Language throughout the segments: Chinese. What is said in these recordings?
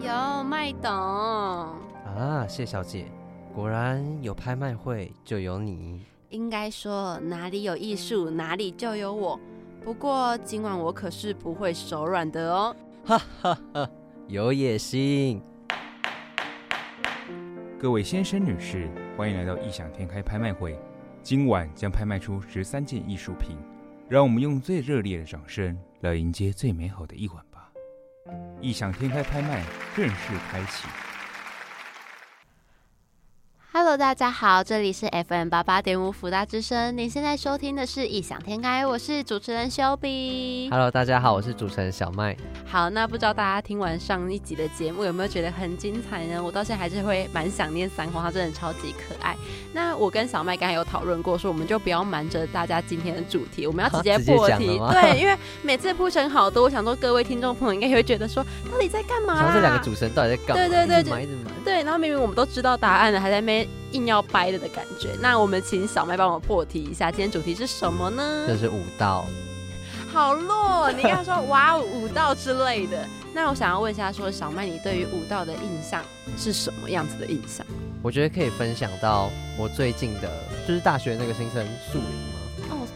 有麦董，啊，谢小姐，果然有拍卖会就有你。应该说哪里有艺术，哪里就有我。不过今晚我可是不会手软的哦。哈哈哈，有野心。各位先生、女士，欢迎来到异想天开拍卖会。今晚将拍卖出十三件艺术品，让我们用最热烈的掌声来迎接最美好的一晚吧！异想天开拍卖正式开启。Hello，大家好，这里是 FM 八八点五福大之声，您现在收听的是异想天开，我是主持人修比。Hello，大家好，我是主持人小麦。好，那不知道大家听完上一集的节目有没有觉得很精彩呢？我到现在还是会蛮想念三黄，他真的超级可爱。那我跟小麦刚才有讨论过，说我们就不要瞒着大家今天的主题，我们要直接 破题。对，因为每次铺陈好多，我想说各位听众朋友应该也会觉得说，到底在干嘛、然后这两个主持人到底在干嘛？对对对一直买一直买。对，然后明明我们都知道答案了，还在那边硬要掰了的感觉。那我们请小麦帮我破题一下，今天主题是什么呢？这是舞蹈，好弱，你刚刚说哇哦武道之类的。那我想要问一下，说小麦，你对于舞蹈的印象是什么样子的印象？我觉得可以分享到我最近的，就是大学那个新生宿营嘛。哦，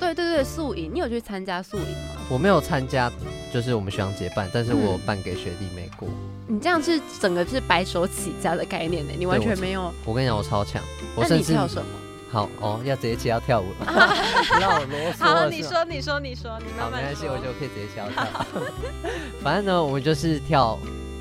对对对，宿营，你有去参加宿营吗？我没有参加，就是我们学长姐办，但是我办给学弟妹过。你这样是整个是白手起家的概念呢，你完全没有。我跟你讲，我超强，我甚至你跳什么？好哦，要直接切要跳舞了，不让我啰嗦好，你说，你说，你说，你好，慢慢没关系，说。我就可以直接跳跳。反正呢，我们就是跳，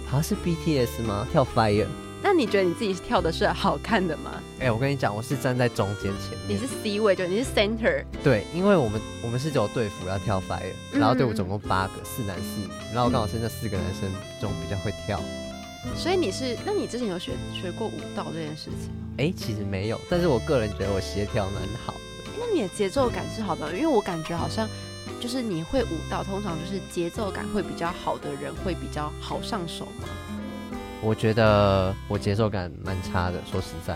好像是 BTS 吗？跳 Fire。那你觉得你自己跳的是好看的吗？哎、我跟你讲，我是站在中间前面。你是 C 位，就你是 center。对，因为我们我们是只有队服要跳 Fire，嗯然后队伍总共八个，四男四女，然后我刚好是那四个男生中比较会跳。所以你是，那你之前有学学过舞蹈这件事情吗？哎、其实没有，但是我个人觉得我协调蛮好的。那你的节奏感是好的，因为我感觉好像就是你会舞蹈，通常就是节奏感会比较好的人会比较好上手嘛。我觉得我节奏感蛮差的，说实在。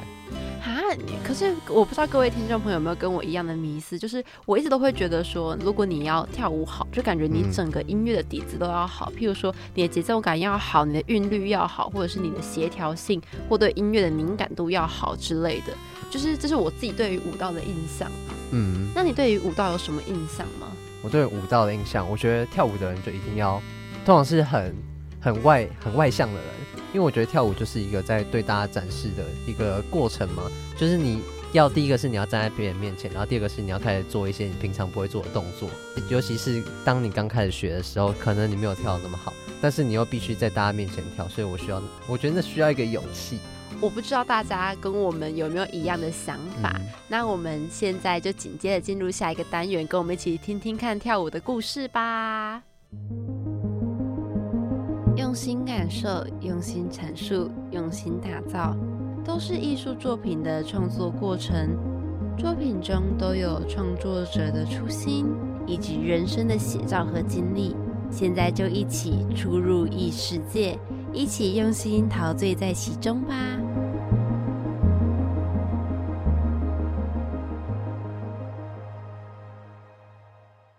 啊，你可是我不知道各位听众朋友有没有跟我一样的迷思，就是我一直都会觉得说，如果你要跳舞好，就感觉你嗯整个音乐的底子都要好，譬如说你的节奏感要好，你的韵律要好，或者是你的协调性或对音乐的敏感度要好之类的。就是这是我自己对于舞蹈的印象啊。嗯，那你对于舞蹈有什么印象吗？我对舞蹈的印象，我觉得跳舞的人就一定要，通常是很很外很外向的人，因为我觉得跳舞就是一个在对大家展示的一个过程嘛，就是你要第一个是你要站在别人面前，然后第二个是你要开始做一些你平常不会做的动作，尤其是当你刚开始学的时候，可能你没有跳的那么好，但是你又必须在大家面前跳，所以我需要，我觉得那需要一个勇气。我不知道大家跟我们有没有一样的想法。嗯那我们现在就紧接着进入下一个单元，跟我们一起听听看跳舞的故事吧。用心感受，用心阐述，用心打造，都是艺术作品的创作过程。作品中都有创作者的初心以及人生的写照和经历。现在就一起出入异世界，一起用心陶醉在其中吧。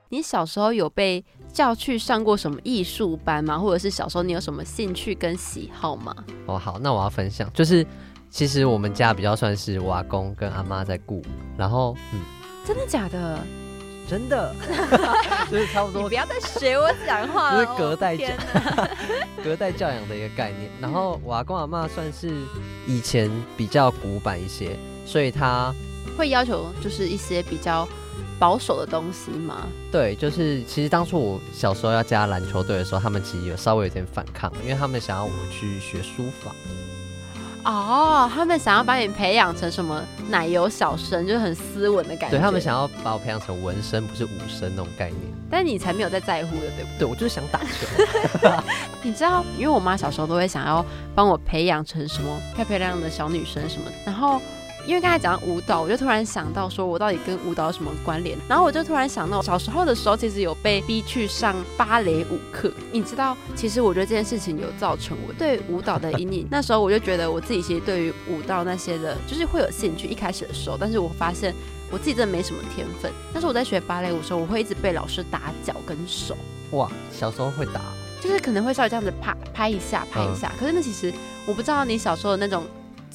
你小时候有被叫去上过什么艺术班吗？或者是小时候你有什么兴趣跟喜好吗？哦，好，那我要分享，就是其实我们家比较算是我阿公跟阿妈在顾，然后嗯，真的假的？真的，就是差不多你不要再学我讲话了，就是隔代教哪 隔代教养的一个概念。然后我阿公阿妈算是以前比较古板一些，所以他会要求就是一些比较保守的东西吗？对，就是其实当初我小时候要加篮球队的时候，他们其实有稍微有点反抗，因为他们想要我去学书法。哦，他们想要把你培养成什么奶油小生，就是很斯文的感觉。对他们，想要把我培养成文生，不是武生那种概念。但你才没有在在乎的，对不对？对我就是想打球。你知道，因为我妈小时候都会想要帮我培养成什么漂漂亮亮的小女生什么的，然后。因为刚才讲到舞蹈，我就突然想到，说我到底跟舞蹈有什么关联？然后我就突然想到，小时候的时候，其实有被逼去上芭蕾舞课。你知道，其实我觉得这件事情有造成我对舞蹈的阴影。那时候我就觉得我自己其实对于舞蹈那些的，就是会有兴趣。一开始的时候，但是我发现我自己真的没什么天分。但是我在学芭蕾舞的时候，我会一直被老师打脚跟手。哇，小时候会打，就是可能会稍微这样子拍拍一下拍一下。可是那其实我不知道你小时候的那种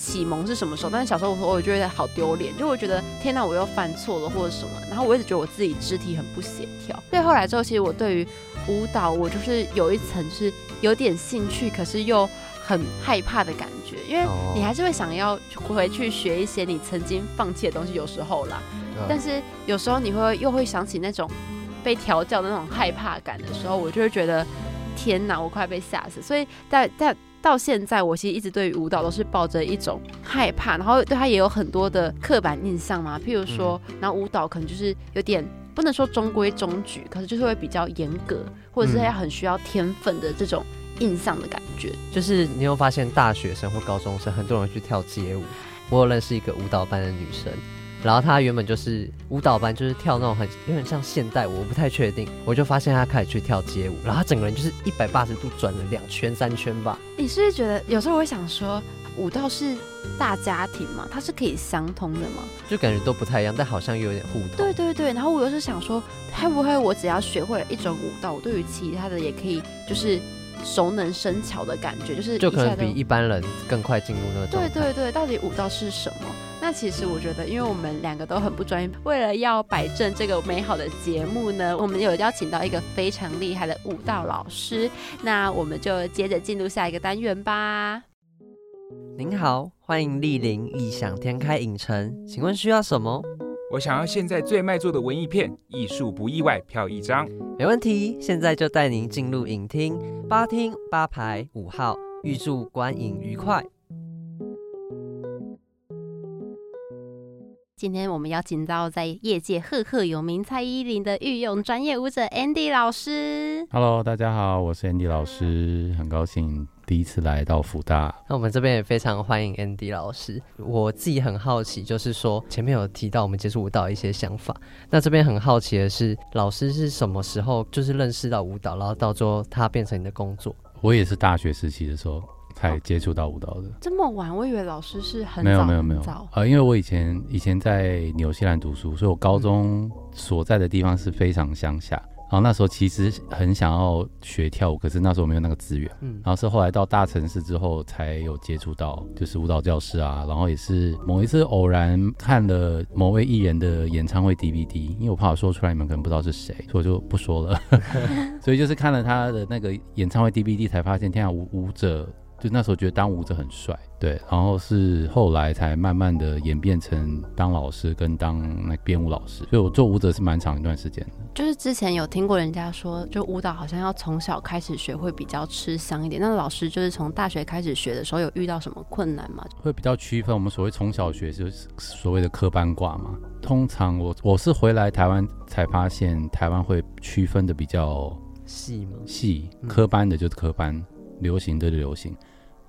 启蒙是什么时候，但是小时候我我觉得好丢脸，就我觉得天哪，我又犯错了或者什么，然后我一直觉得我自己肢体很不协调。所以后来之后，其实我对于舞蹈，我就是有一层是有点兴趣，可是又很害怕的感觉，因为你还是会想要回去学一些你曾经放弃的东西，有时候啦。但是有时候你会又会想起那种被调教的那种害怕感的时候，我就会觉得天哪，我快被吓死。所以在在到现在，我其实一直对于舞蹈都是抱着一种害怕，然后对他也有很多的刻板印象嘛。譬如说，然后舞蹈可能就是有点不能说中规中矩，可是就是会比较严格，或者是要很需要天分的这种印象的感觉。就是你有发现，大学生或高中生很多人去跳街舞。我有认识一个舞蹈班的女生。然后他原本就是舞蹈班，就是跳那种很有点像现代舞，我不太确定。我就发现他开始去跳街舞，然后他整个人就是一百八十度转了两圈三圈吧。你是不是觉得有时候我会想说，舞蹈是大家庭嘛，它是可以相通的吗？就感觉都不太一样，但好像又有点互通。对对对，然后我又是想说，会不会我只要学会了一种舞蹈，我对于其他的也可以就是熟能生巧的感觉，就是就可能比一般人更快进入那个。对对对，到底舞蹈是什么？那其实我觉得，因为我们两个都很不专业，为了要摆正这个美好的节目呢，我们有邀请到一个非常厉害的舞蹈老师。那我们就接着进入下一个单元吧。您好，欢迎莅临异想天开影城，请问需要什么？我想要现在最卖座的文艺片，艺术不意外，票一张。没问题，现在就带您进入影厅八厅八排五号，预祝观影愉快。今天我们邀请到在业界赫赫有名蔡依林的御用专业舞者 Andy 老师。Hello，大家好，我是 Andy 老师，很高兴第一次来到福大。那我们这边也非常欢迎 Andy 老师。我自己很好奇，就是说前面有提到我们接触舞蹈一些想法，那这边很好奇的是，老师是什么时候就是认识到舞蹈，然后到最后他变成你的工作？我也是大学时期的时候。才接触到舞蹈的这么晚，我以为老师是很没有没有没有呃，因为我以前以前在纽西兰读书，所以我高中所在的地方是非常乡下。然后那时候其实很想要学跳舞，可是那时候没有那个资源。嗯，然后是后来到大城市之后才有接触到，就是舞蹈教室啊。然后也是某一次偶然看了某位艺人的演唱会 DVD，因为我怕我说出来你们可能不知道是谁，所以我就不说了。所以就是看了他的那个演唱会 DVD，才发现天下舞舞者。就那时候觉得当舞者很帅，对，然后是后来才慢慢的演变成当老师跟当那编舞老师，所以我做舞者是蛮长一段时间的。就是之前有听过人家说，就舞蹈好像要从小开始学会比较吃香一点。那老师就是从大学开始学的时候，有遇到什么困难吗？会比较区分我们所谓从小学就是所谓的科班挂嘛。通常我我是回来台湾才发现，台湾会区分的比较细吗？细科班的就是科班，流行的流行。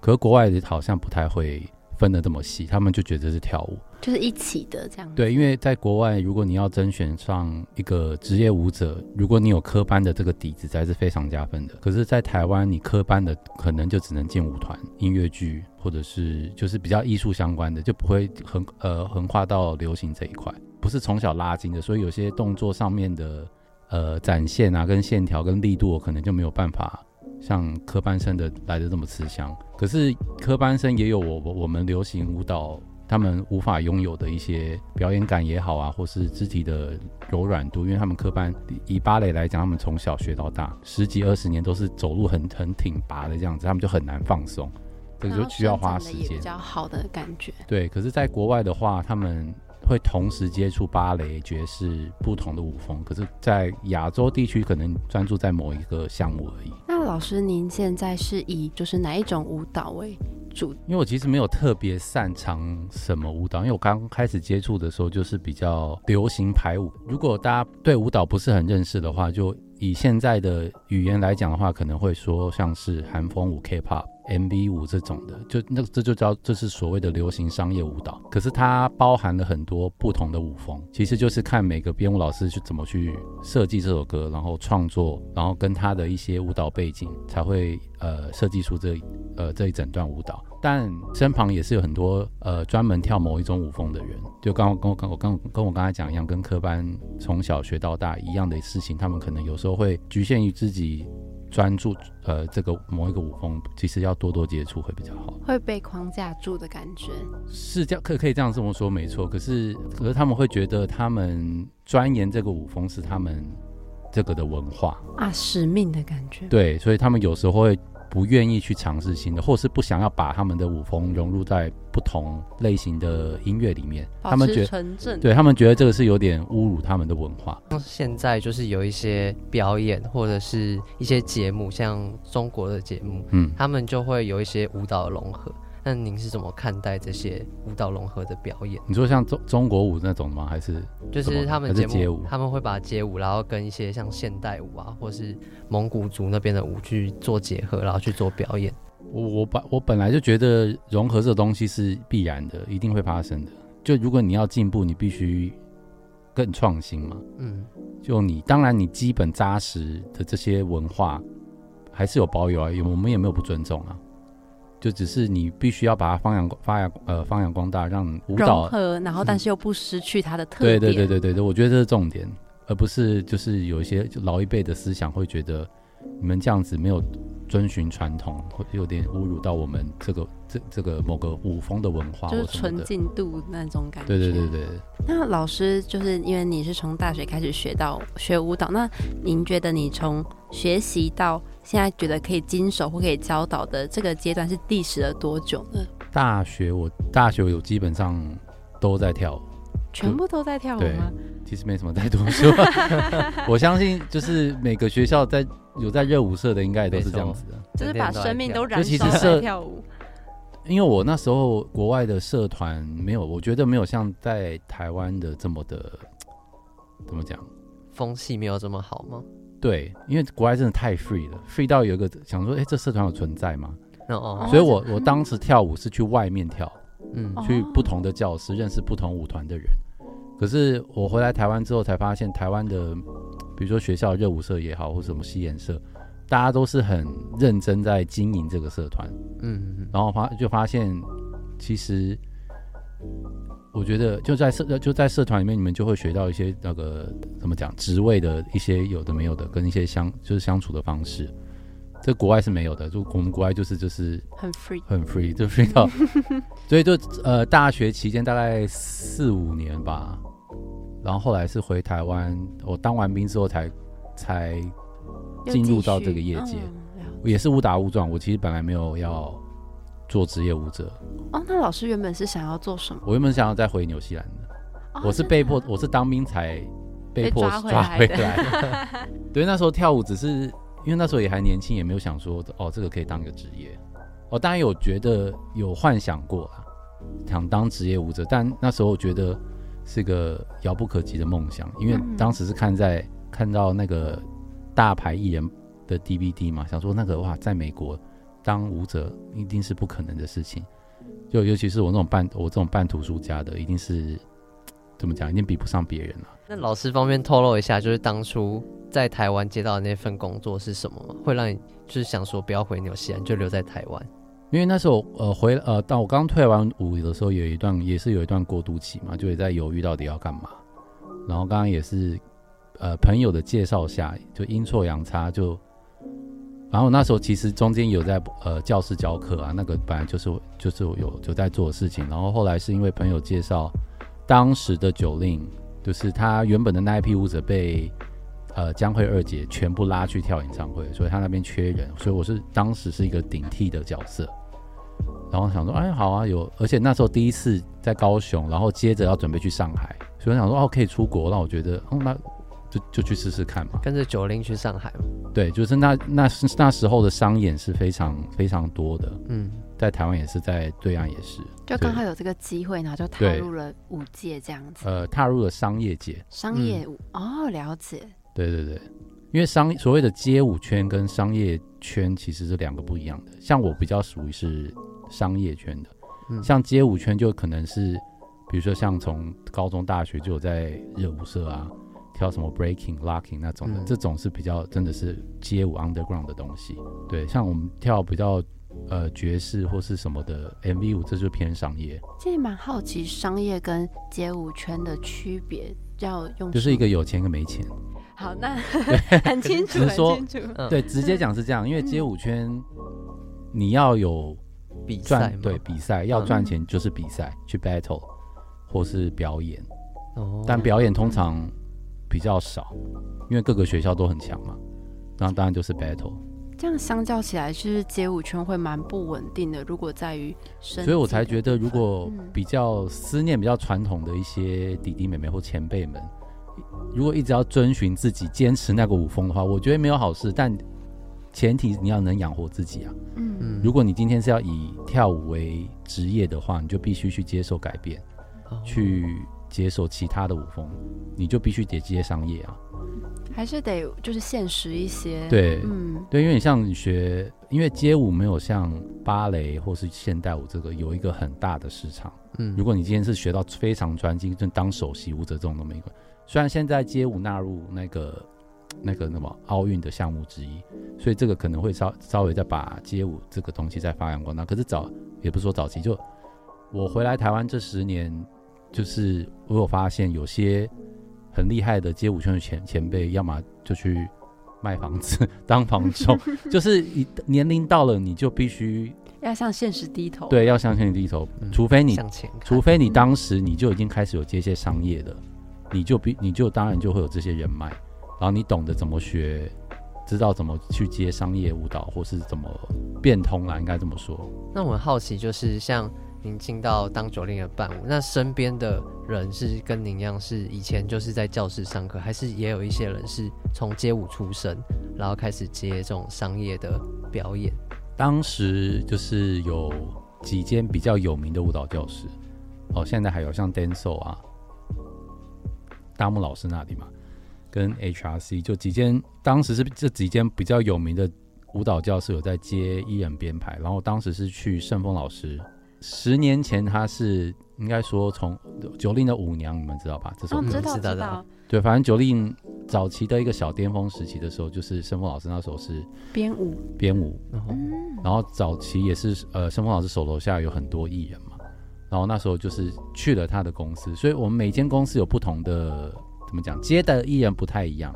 可是国外的好像不太会分的这么细，他们就觉得是跳舞，就是一起的这样。对，因为在国外，如果你要甄选上一个职业舞者，如果你有科班的这个底子，才是非常加分的。可是，在台湾，你科班的可能就只能进舞团、音乐剧，或者是就是比较艺术相关的，就不会横呃横跨到流行这一块，不是从小拉筋的，所以有些动作上面的呃展现啊，跟线条跟力度，可能就没有办法。像科班生的来的这么吃香，可是科班生也有我我们流行舞蹈他们无法拥有的一些表演感也好啊，或是肢体的柔软度，因为他们科班以芭蕾来讲，他们从小学到大十几二十年都是走路很很挺拔的这样子，他们就很难放松，这个就需要花时间。比较好的感觉。对，可是，在国外的话，他们。会同时接触芭蕾、爵士不同的舞风，可是，在亚洲地区可能专注在某一个项目而已。那老师，您现在是以就是哪一种舞蹈为主？因为我其实没有特别擅长什么舞蹈，因为我刚开始接触的时候就是比较流行排舞。如果大家对舞蹈不是很认识的话，就以现在的语言来讲的话，可能会说像是韩风舞 K-pop。MV 舞这种的，就那这就叫这是所谓的流行商业舞蹈。可是它包含了很多不同的舞风，其实就是看每个编舞老师去怎么去设计这首歌，然后创作，然后跟他的一些舞蹈背景，才会呃设计出这呃这一整段舞蹈。但身旁也是有很多呃专门跳某一种舞风的人，就刚跟我跟我刚跟我刚才讲一样，跟科班从小学到大一样的事情，他们可能有时候会局限于自己。专注呃这个某一个舞风，其实要多多接触会比较好。会被框架住的感觉。是这样，可可以这样这么说，没错。可是可是他们会觉得他们钻研这个舞风是他们这个的文化，啊，使命的感觉。对，所以他们有时候会不愿意去尝试新的，或是不想要把他们的舞风融入在不同类型的音乐里面。他们觉得。对他们觉得这个是有点侮辱他们的文化。像现在就是有一些表演或者是一些节目，像中国的节目，嗯，他们就会有一些舞蹈的融合。那您是怎么看待这些舞蹈融合的表演？你说像中中国舞那种吗？还是就是他们还是街舞他们会把街舞，然后跟一些像现代舞啊，或是蒙古族那边的舞去做结合，然后去做表演。我我本我本来就觉得融合这个东西是必然的，一定会发生的。就如果你要进步，你必须更创新嘛。嗯，就你当然你基本扎实的这些文化还是有保有啊，有我们也没有不尊重啊。就只是你必须要把它发扬发扬呃发扬光大，让舞融蹈合，然后但是又不失去它的特对点。对对对对对，我觉得这是重点，而不是就是有一些老一辈的思想会觉得你们这样子没有遵循传统，会有点侮辱到我们这个这这个某个舞风的文化就是。纯净度那种感觉。对对对对，那老师就是因为你是从大学开始学到学舞蹈，那您觉得你从学习到现在觉得可以经手或可以教导的这个阶段是历时了多久呢？大学我大学有基本上都在跳舞，全部都在跳舞对吗？其实没什么在读书。我相信就是每个学校在有在热舞社的，应该也都是这样子的。就是把生命都燃烧在跳舞。因为我那时候国外的社团没有，我觉得没有像在台湾的这么的怎么讲？风气没有这么好吗？对，因为国外真的太 free 了，free 到有一个想说，哎、这社团有存在吗？所以我我当时跳舞是去外面跳，嗯哦去不同的教室认识不同舞团的人。可是我回来台湾之后才发现，台湾的比如说学校热舞社也好，或什么戏演社，大家都是很认真在经营这个社团。嗯嗯然后发就发现，其实我觉得就在社就在社团里面，你们就会学到一些那个怎么讲职位的一些有的没有的，跟一些相就是相处的方式。这国外是没有的，就我们国外就是就是很 free。很 free，就 free 到，所以就呃大学期间大概四五年吧，然后后来是回台湾，我当完兵之后才才进入到这个业界嗯也是误打误撞，我其实本来没有要做职业舞者，哦，那老师原本是想要做什么？我原本想要再回纽西兰的，哦我是被迫啊，我是当兵才被被迫抓回来。对，那时候跳舞只是因为那时候也还年轻，也没有想说哦这个可以当一个职业。哦，当然有觉得有幻想过啦，想当职业舞者，但那时候觉得是个遥不可及的梦想，因为嗯当时是看在看到那个大牌艺人的 DVD 嘛，想说那个哇，在美国当舞者一定是不可能的事情，就尤其是我那种半我这种半途出家的，一定是怎么讲，一定比不上别人了。那老师方便透露一下，就是当初在台湾接到的那份工作是什么吗？会让你就是想说不要回纽西兰，就留在台湾？因为那时候呃回呃到我刚退完伍的时候，有一段也是有一段过渡期嘛，就也在犹豫到底要干嘛。然后刚刚也是呃朋友的介绍下，就阴错阳差就，然后那时候其实中间有在呃教室教课啊，那个本来就是就是我有有在做的事情。然后后来是因为朋友介绍，当时的九令就是他原本的那一批舞者被呃江惠二姐全部拉去跳演唱会，所以他那边缺人，所以我是当时是一个顶替的角色。然后想说，哎，好啊，有，而且那时候第一次在高雄，然后接着要准备去上海，所以我想说，哦，可以出国，让我觉得，哦，那 就就去试试看嘛。跟着九零去上海嘛？对，就是那那那时候的商演是非常非常多的，嗯，在台湾也是，在对岸也是，就刚好有这个机会，然后就踏入了舞界这样子，呃，踏入了商业界。商业舞哦，了解。对对对，因为商所谓的街舞圈跟商业圈其实是两个不一样的。像我比较属于是商业圈的，嗯像街舞圈就可能是，比如说像从高中、大学就有在热舞社啊，跳什么 breaking、locking 那种的，嗯。这种是比较真的是街舞 underground 的东西。对，像我们跳比较呃爵士或是什么的 MV 舞，这就偏商业，其实蛮好奇商业跟街舞圈的区别，要用就是一什个有钱跟没钱。好，那 很清楚，很清楚。嗯，对，直接讲是这样，因为街舞圈你要有比赛对比赛要嗯。赚钱就是比赛去 battle 或是表演，哦。但表演通常比较少，因为各个学校都很强嘛。那当然就是 battle，这样相较起来，就是街舞圈会蛮不稳定的。如果在于，所以我才觉得，如果嗯比较思念比较传统的一些弟弟妹妹或前辈们，如果一直要遵循自己坚持那个舞风的话，我觉得没有好事，但前提你要能养活自己啊。嗯，嗯如果你今天是要以跳舞为职业的话，你就必须去接受改变，哦去接受其他的舞风，你就必须得接商业啊。还是得就是现实一些。，对，嗯，对，因为你像你学，因为街舞没有像芭蕾或是现代舞这个有一个很大的市场。嗯如果你今天是学到非常专精，就当首席舞者这种都没关。虽然现在街舞纳入那个那个什么奥运的项目之一，所以这个可能会稍稍微再把街舞这个东西再发扬光大。可是早也不是说早期，就我回来台湾这十年，就是我有发现有些很厉害的街舞圈的前前辈，要么就去卖房子 当房仲，就是一年龄到了你就必须要向现实低头。，对要向前低头，嗯除非你除非你当时你就已经开始有接一些商业的，你就必你就当然就会有这些人脉，然后你懂得怎么学，知道怎么去接商业舞蹈，或是怎么变通啦，应该这么说。那我很好奇，就是像您进到当九令的伴舞，那身边的人是跟您一样，是以前就是在教室上课，还是也有一些人是从街舞出身，然后开始接这种商业的表演？当时就是有几间比较有名的舞蹈教室，哦，现在还有像 Denso 啊，大木老师那里嘛，跟 HRC 就几间，当时是这几间比较有名的舞蹈教室有在接艺人编排，然后当时是去盛峰老师，十年前他是应该说从九令的舞娘，你们知道吧？这首哦，歌、知道知道知道，对，反正九令早期的一个小巅峰时期的时候，就是申峰老师那时候是编舞。编舞，然后嗯，然后早期也是呃，申峰老师手楼下有很多艺人嘛，然后那时候就是去了他的公司，所以我们每间公司有不同的怎么讲，接的艺人不太一样。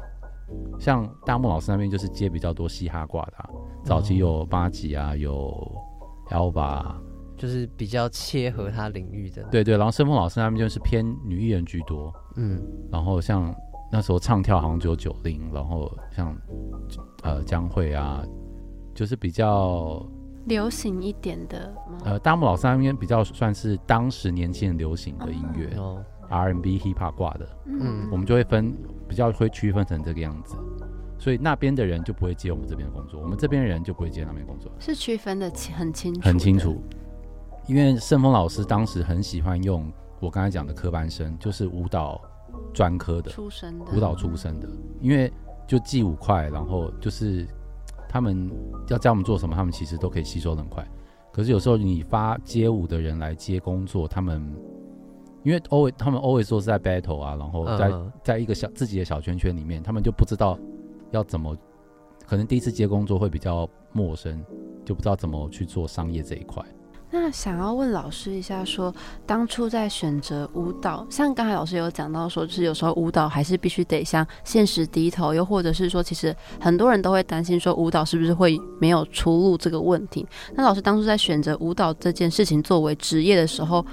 像大木老师那边就是接比较多嘻哈挂的、啊，早期有八吉啊，有 Alba，啊就是比较切合他领域的，，对对，然后盛峰老师那边就是偏女艺人居多，嗯，然后像那时候唱跳好像只有九零，然后像呃江蕙啊，就是比较流行一点的？呃，大木老师那边比较算是当时年轻人流行的音乐、R&B、Hip Hop 挂的，嗯。我们就会分比较会区分成这个样子，所以那边的人就不会接我们这边的工作，我们这边的人就不会接那边的工作，是区分的很清楚，很清楚。。因为盛峰老师当时很喜欢用我刚才讲的科班生，就是舞蹈专科的出身的舞蹈出身的，因为就记舞快，然后就是他们要教我们做什么，他们其实都可以吸收得很快。可是有时候你发街舞的人来接工作，他们因为 always 他们 always 说是在 battle 啊，然后在、嗯在一个小自己的小圈圈里面，他们就不知道要怎么，可能第一次接工作会比较陌生，就不知道怎么去做商业这一块。那想要问老师一下说当初在选择舞蹈，像刚才老师有讲到说，就是有时候舞蹈还是必须得向现实低头，又或者是说，其实很多人都会担心说舞蹈是不是会没有出路这个问题。那老师当初在选择舞蹈这件事情作为职业的时候，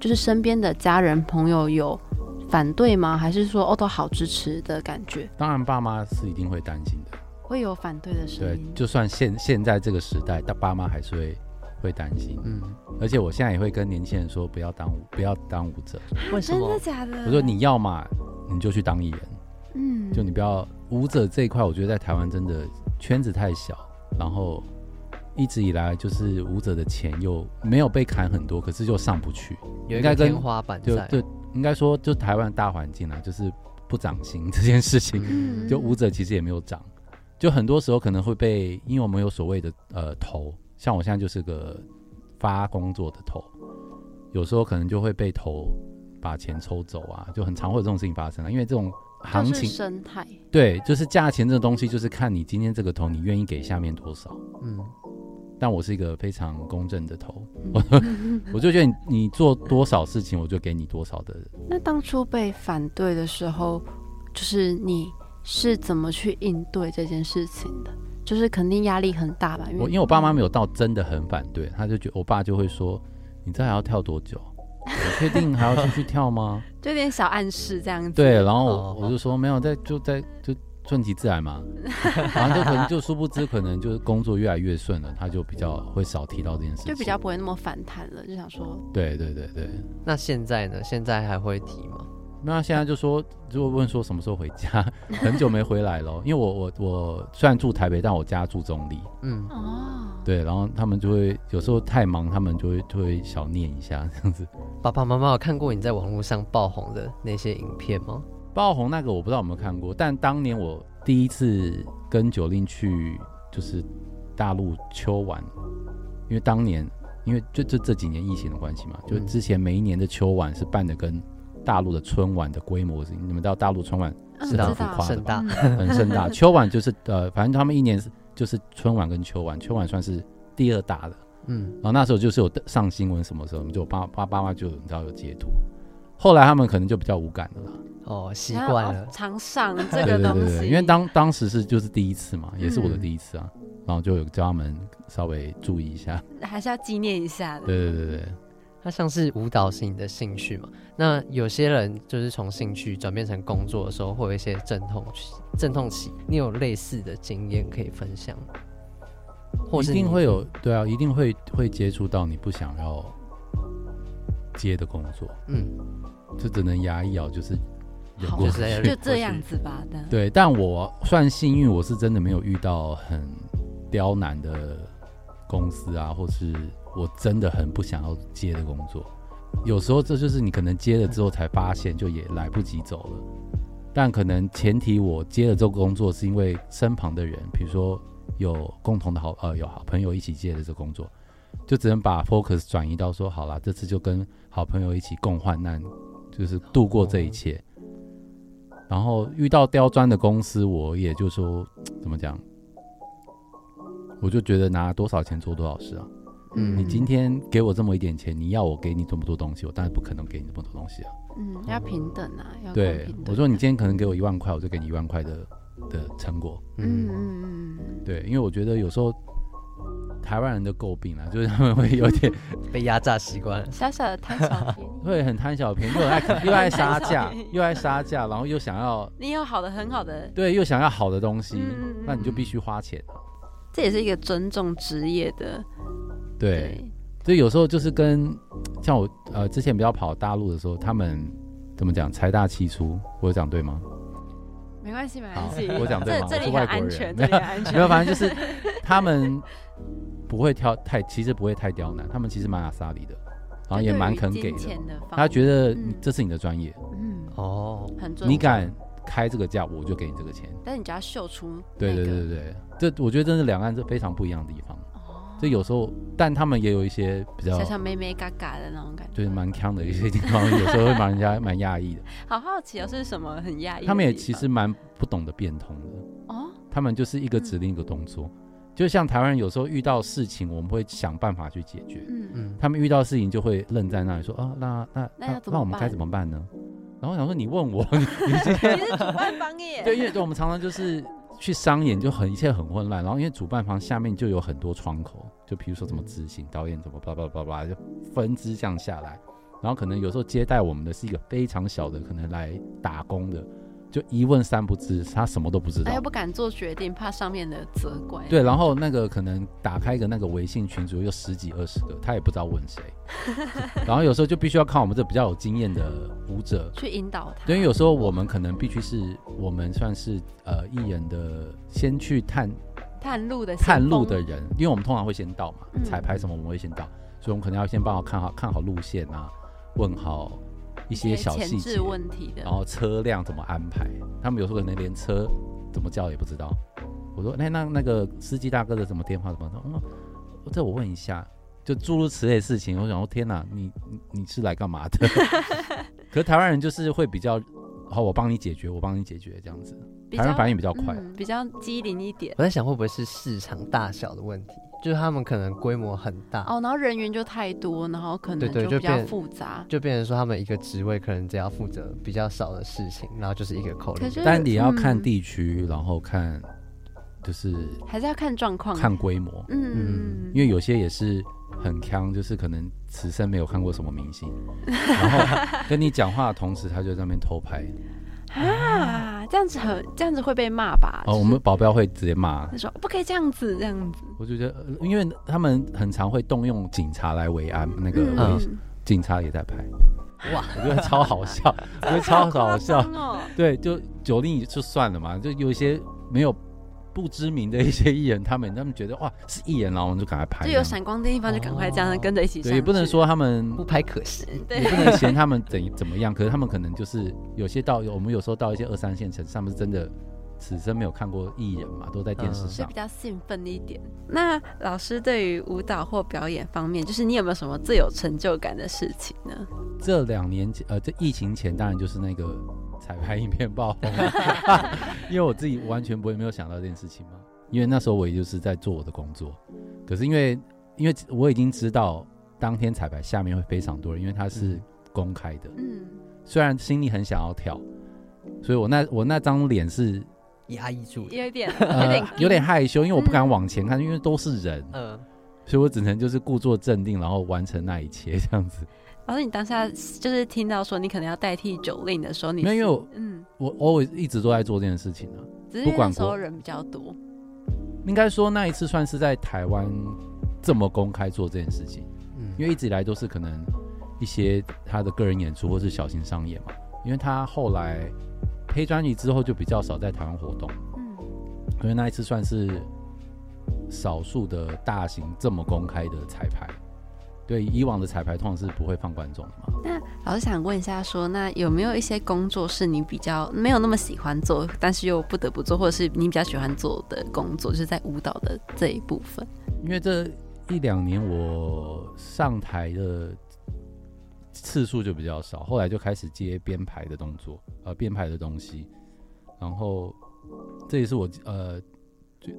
就是身边的家人朋友有反对吗？还是说哦都好支持的感觉？当然，爸妈是一定会担心的。会有反对的声对，？就算现现在这个时代，但爸妈还是会会担心。嗯，而且我现在也会跟年轻人说，不要当舞，不要当舞者。为什么真的？假的？我说你要嘛，你就去当艺人，嗯，就你不要舞者这一块。我觉得在台湾真的圈子太小，然后一直以来就是舞者的钱又没有被砍很多，可是就上不去。有一应该天花板，就就应该说，就台湾大环境啊，就是不涨薪这件事情。嗯就舞者其实也没有涨，就很多时候可能会被，因为我们有所谓的呃头，像我现在就是个发工作的头，有时候可能就会被头把钱抽走啊，就很常会有这种事情发生啊。因为这种行情，生态。对，就是价钱这个东西，就是看你今天这个头你愿意给下面多少。嗯，但我是一个非常公正的头，嗯我就觉得你你做多少事情，我就给你多少的。那当初被反对的时候，就是你是怎么去应对这件事情的？就是肯定压力很大吧？因为我因为我爸妈没有到真的很反对，他就觉我爸就会说，你这还要跳多久？你确定还要继续跳吗？就有点小暗示这样子。对，然后哦我我就说没有，在就在就顺其自然嘛，然后就可能就殊不知可能就是工作越来越顺了，他就比较会少提到这件事情，就比较不会那么反弹了，就想说，对对对对。那现在呢？现在还会提吗？那现在就说，如果问说什么时候回家，很久没回来了，因为我我我虽然住台北，但我家住中立，嗯，哦，对，然后他们就会有时候太忙，他们就会就会小念一下 这样子。爸爸妈妈有看过你在网络上爆红的那些影片吗？爆红那个我不知道有没有看过，但当年我第一次跟九令去就是大陆秋晚，因为当年因为就这这几年疫情的关系嘛，就嗯。之前每一年的秋晚是办的跟大陆的春晚的规模是，你们知道大陆春晚嗯是很浮夸的盛大。嗯很盛大，秋晚就是呃，反正他们一年是就是春晚跟秋晚，秋晚算是第二大的，嗯，然后那时候就是有上新闻什么时候，就爸爸爸妈就你知道有截图，后来他们可能就比较无感了啦。哦，习惯了，哦 常上这对个东西，对对对，因为当当时是就是第一次嘛，也是我的嗯。第一次啊，然后就有叫他们稍微注意一下。还是要纪念一下的。对对对对，它像是舞蹈是你的兴趣嘛？那有些人就是从兴趣转变成工作的时候，会有一些阵痛期，阵痛期，你有类似的经验可以分享吗？或一定会有对啊，一定会会接触到你不想要接的工作，嗯，就只能压抑哦，就是忍好过去就是就这样子吧的。对，但我算幸运，我是真的没有遇到很刁难的公司啊，或是我真的很不想要接的工作。有时候这就是你可能接了之后才发现，就也来不及走了。但可能前提我接了这个工作，是因为身旁的人，比如说有共同的好呃有好朋友一起接的这个工作，就只能把 focus 转移到说好啦，这次就跟好朋友一起共患难，就是度过这一切。然后遇到刁钻的公司，我也就说怎么讲，我就觉得拿多少钱做多少事啊。嗯你今天给我这么一点钱，你要我给你这么多东西，我当然不可能给你这么多东西啊。嗯，要平等啊，要公对，我说你今天可能给我一万块，我就给你一万块的的成果。嗯嗯嗯对，因为我觉得有时候台湾人的诟病啊，就是他们会有点被压榨习惯，小小的贪小便宜，会很贪小便宜，又爱又爱杀价，又爱杀价，然后又想要你有好的很好的，对，又想要好的东西，嗯嗯嗯那你就必须花钱。这也是一个尊重职业的。对，所以有时候就是跟像我呃之前比较跑大陆的时候，他们怎么讲财大气粗，我有讲对吗？没关系，没关系，我讲对吗？这这里我是外国人。很安全，这里安全。没有，反正就是他们不会挑太，其实不会太刁难，他们其实蛮阿萨里的，然后也蛮肯给的。金钱的，他觉得这是你的专业，嗯。哦，很重。你敢开这个价，我就给你这个钱。但是你只要秀出对对那个。对对对，这我觉得真是两岸是非常不一样的地方。哦这有时候，但他们也有一些比较小小妹妹嘎嘎的那种感觉，就是蛮强的一些地方，有时候会把人家蛮压抑的。好好奇哦，是什么很压抑？他们也其实蛮不懂得变通的，哦，他们就是一个指令一个动作。就像台湾人有时候遇到事情，我们会想办法去解决。嗯，嗯，他们遇到事情就会愣在那里说啊，那那那那我们该怎么办呢？然后想说你问我，你 你你是主办方耶，对，因为我们常常就是去商演就很一切很混乱，然后因为主办方下面就有很多窗口，就比如说怎么执行，导演怎么叭叭叭叭就分支这样下来，然后可能有时候接待我们的是一个非常小的，可能来打工的，就一问三不知，他什么都不知道他，又。不敢做决定，怕上面的责怪。对，然后那个可能打开一个那个微信群组，有十几二十个，他也不知道问谁，然后有时候就必须要靠我们这比较有经验的舞者 去引导他。对，因为有时候我们可能必须是我们算是呃艺人的先去探探路的探路的人，因为我们通常会先到嘛，嗯彩排什么我们会先到，所以我们可能要先帮我看好看好路线啊，问好一些小细节置，问题的然，后车辆怎么安排，他们有时候可能连车怎么叫也不知道。我说，那那那个司机大哥的什么电话怎么说？嗯，这我问一下，就诸如此类的事情。我想说，天哪，你你你是来干嘛的？可是台湾人就是会比较，好，我帮你解决，我帮你解决这样子。比较台湾反应比较快，嗯比较机灵一点。我在想会不会是市场大小的问题，就是他们可能规模很大，哦，然后人员就太多，然后可对能就比较复杂。就变成说他们一个职位可能只要负责比较少的事情，然后就是一个口令。但你要看嗯地区，然后看就是还是要看状况。看规模，嗯，嗯因为有些也是很强，就是可能此生没有看过什么明星，然后跟你讲话的同时，他就在那边偷拍。啊，这样子很这样子会被骂吧？哦，我们保镖会直接骂，他说不可以这样子，这样子。我就觉得，呃因为他们很常会动用警察来维安，那个警察也在拍，哇，我觉得超好笑，我觉得超好笑。哦。对，就酒令就算了嘛，就有一些没有不知名的一些艺人，他们 他们觉得哇是艺人，然后我们就赶快拍。就有闪光的地方就赶快这样跟着一起上对，也不能说他们不拍可惜。对也不能嫌他们怎怎么样，可是他们可能就是有些到我们有时候到一些二三线城市，他们是真的此生没有看过艺人嘛，都在电视嗯上是比。较兴奋一点。那老师对于舞蹈或表演方面，就是你有没有什么最有成就感的事情呢？这两年前，呃，这疫情前当然就是那个彩排影片爆红，因为我自己完全不会没有想到这件事情嘛，因为那时候我也就是在做我的工作，可是因为因为我已经知道当天彩排下面会非常多人，因为它是嗯。公开的，嗯，虽然心里很想要跳，所以我那我那张脸是压抑住，有点呃有点有点害羞，因为我不敢往前看，因为都是人，嗯，所以我只能就是故作镇定，然后完成那一切这样子。老师，你当下就是听到说你可能要代替九令的时候，你是没有因为我嗯，我 always 一直都在做这件事情啊。只是那时候人比较多，应该说那一次算是在台湾这么公开做这件事情，嗯因为一直以来都是可能一些他的个人演出或是小型商演嘛。因为他后来黑专辑之后就比较少在台湾活动，嗯，所以那一次算是少数的大型这么公开的彩排。对，以往的彩排通常是不会放观众的嘛。那老师想问一下说那有没有一些工作是你比较没有那么喜欢做，但是又不得不做，或者是你比较喜欢做的工作，就是在舞蹈的这一部分？因为这一两年我上台的次数就比较少，后来就开始接编排的动作，呃，编排的东西，然后这也是我呃，就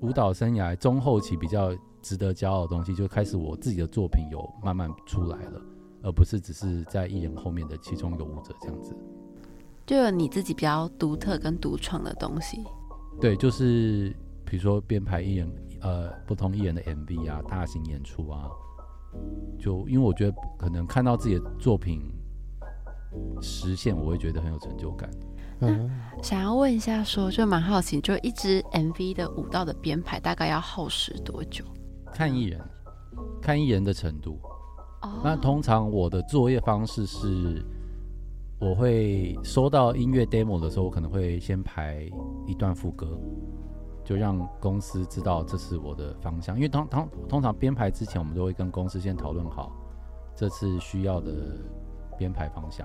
舞蹈生涯中后期比较值得骄傲的东西，就开始我自己的作品有慢慢出来了，而不是只是在艺人后面的其中一个舞者这样子。就有你自己比较独特跟独创的东西。对，就是比如说编排艺人呃不同艺人的 MV 啊，大型演出啊，就因为我觉得可能看到自己的作品实现，我会觉得很有成就感。嗯，想要问一下说就蛮好奇，就一支 MV 的舞蹈的编排大概要耗时多久？看艺人，看艺人的程度。哦那通常我的作业方式是，我会收到音乐 demo 的时候，我可能会先排一段副歌，就让公司知道这是我的方向。因为通通通常编排之前，我们都会跟公司先讨论好这次需要的编排方向。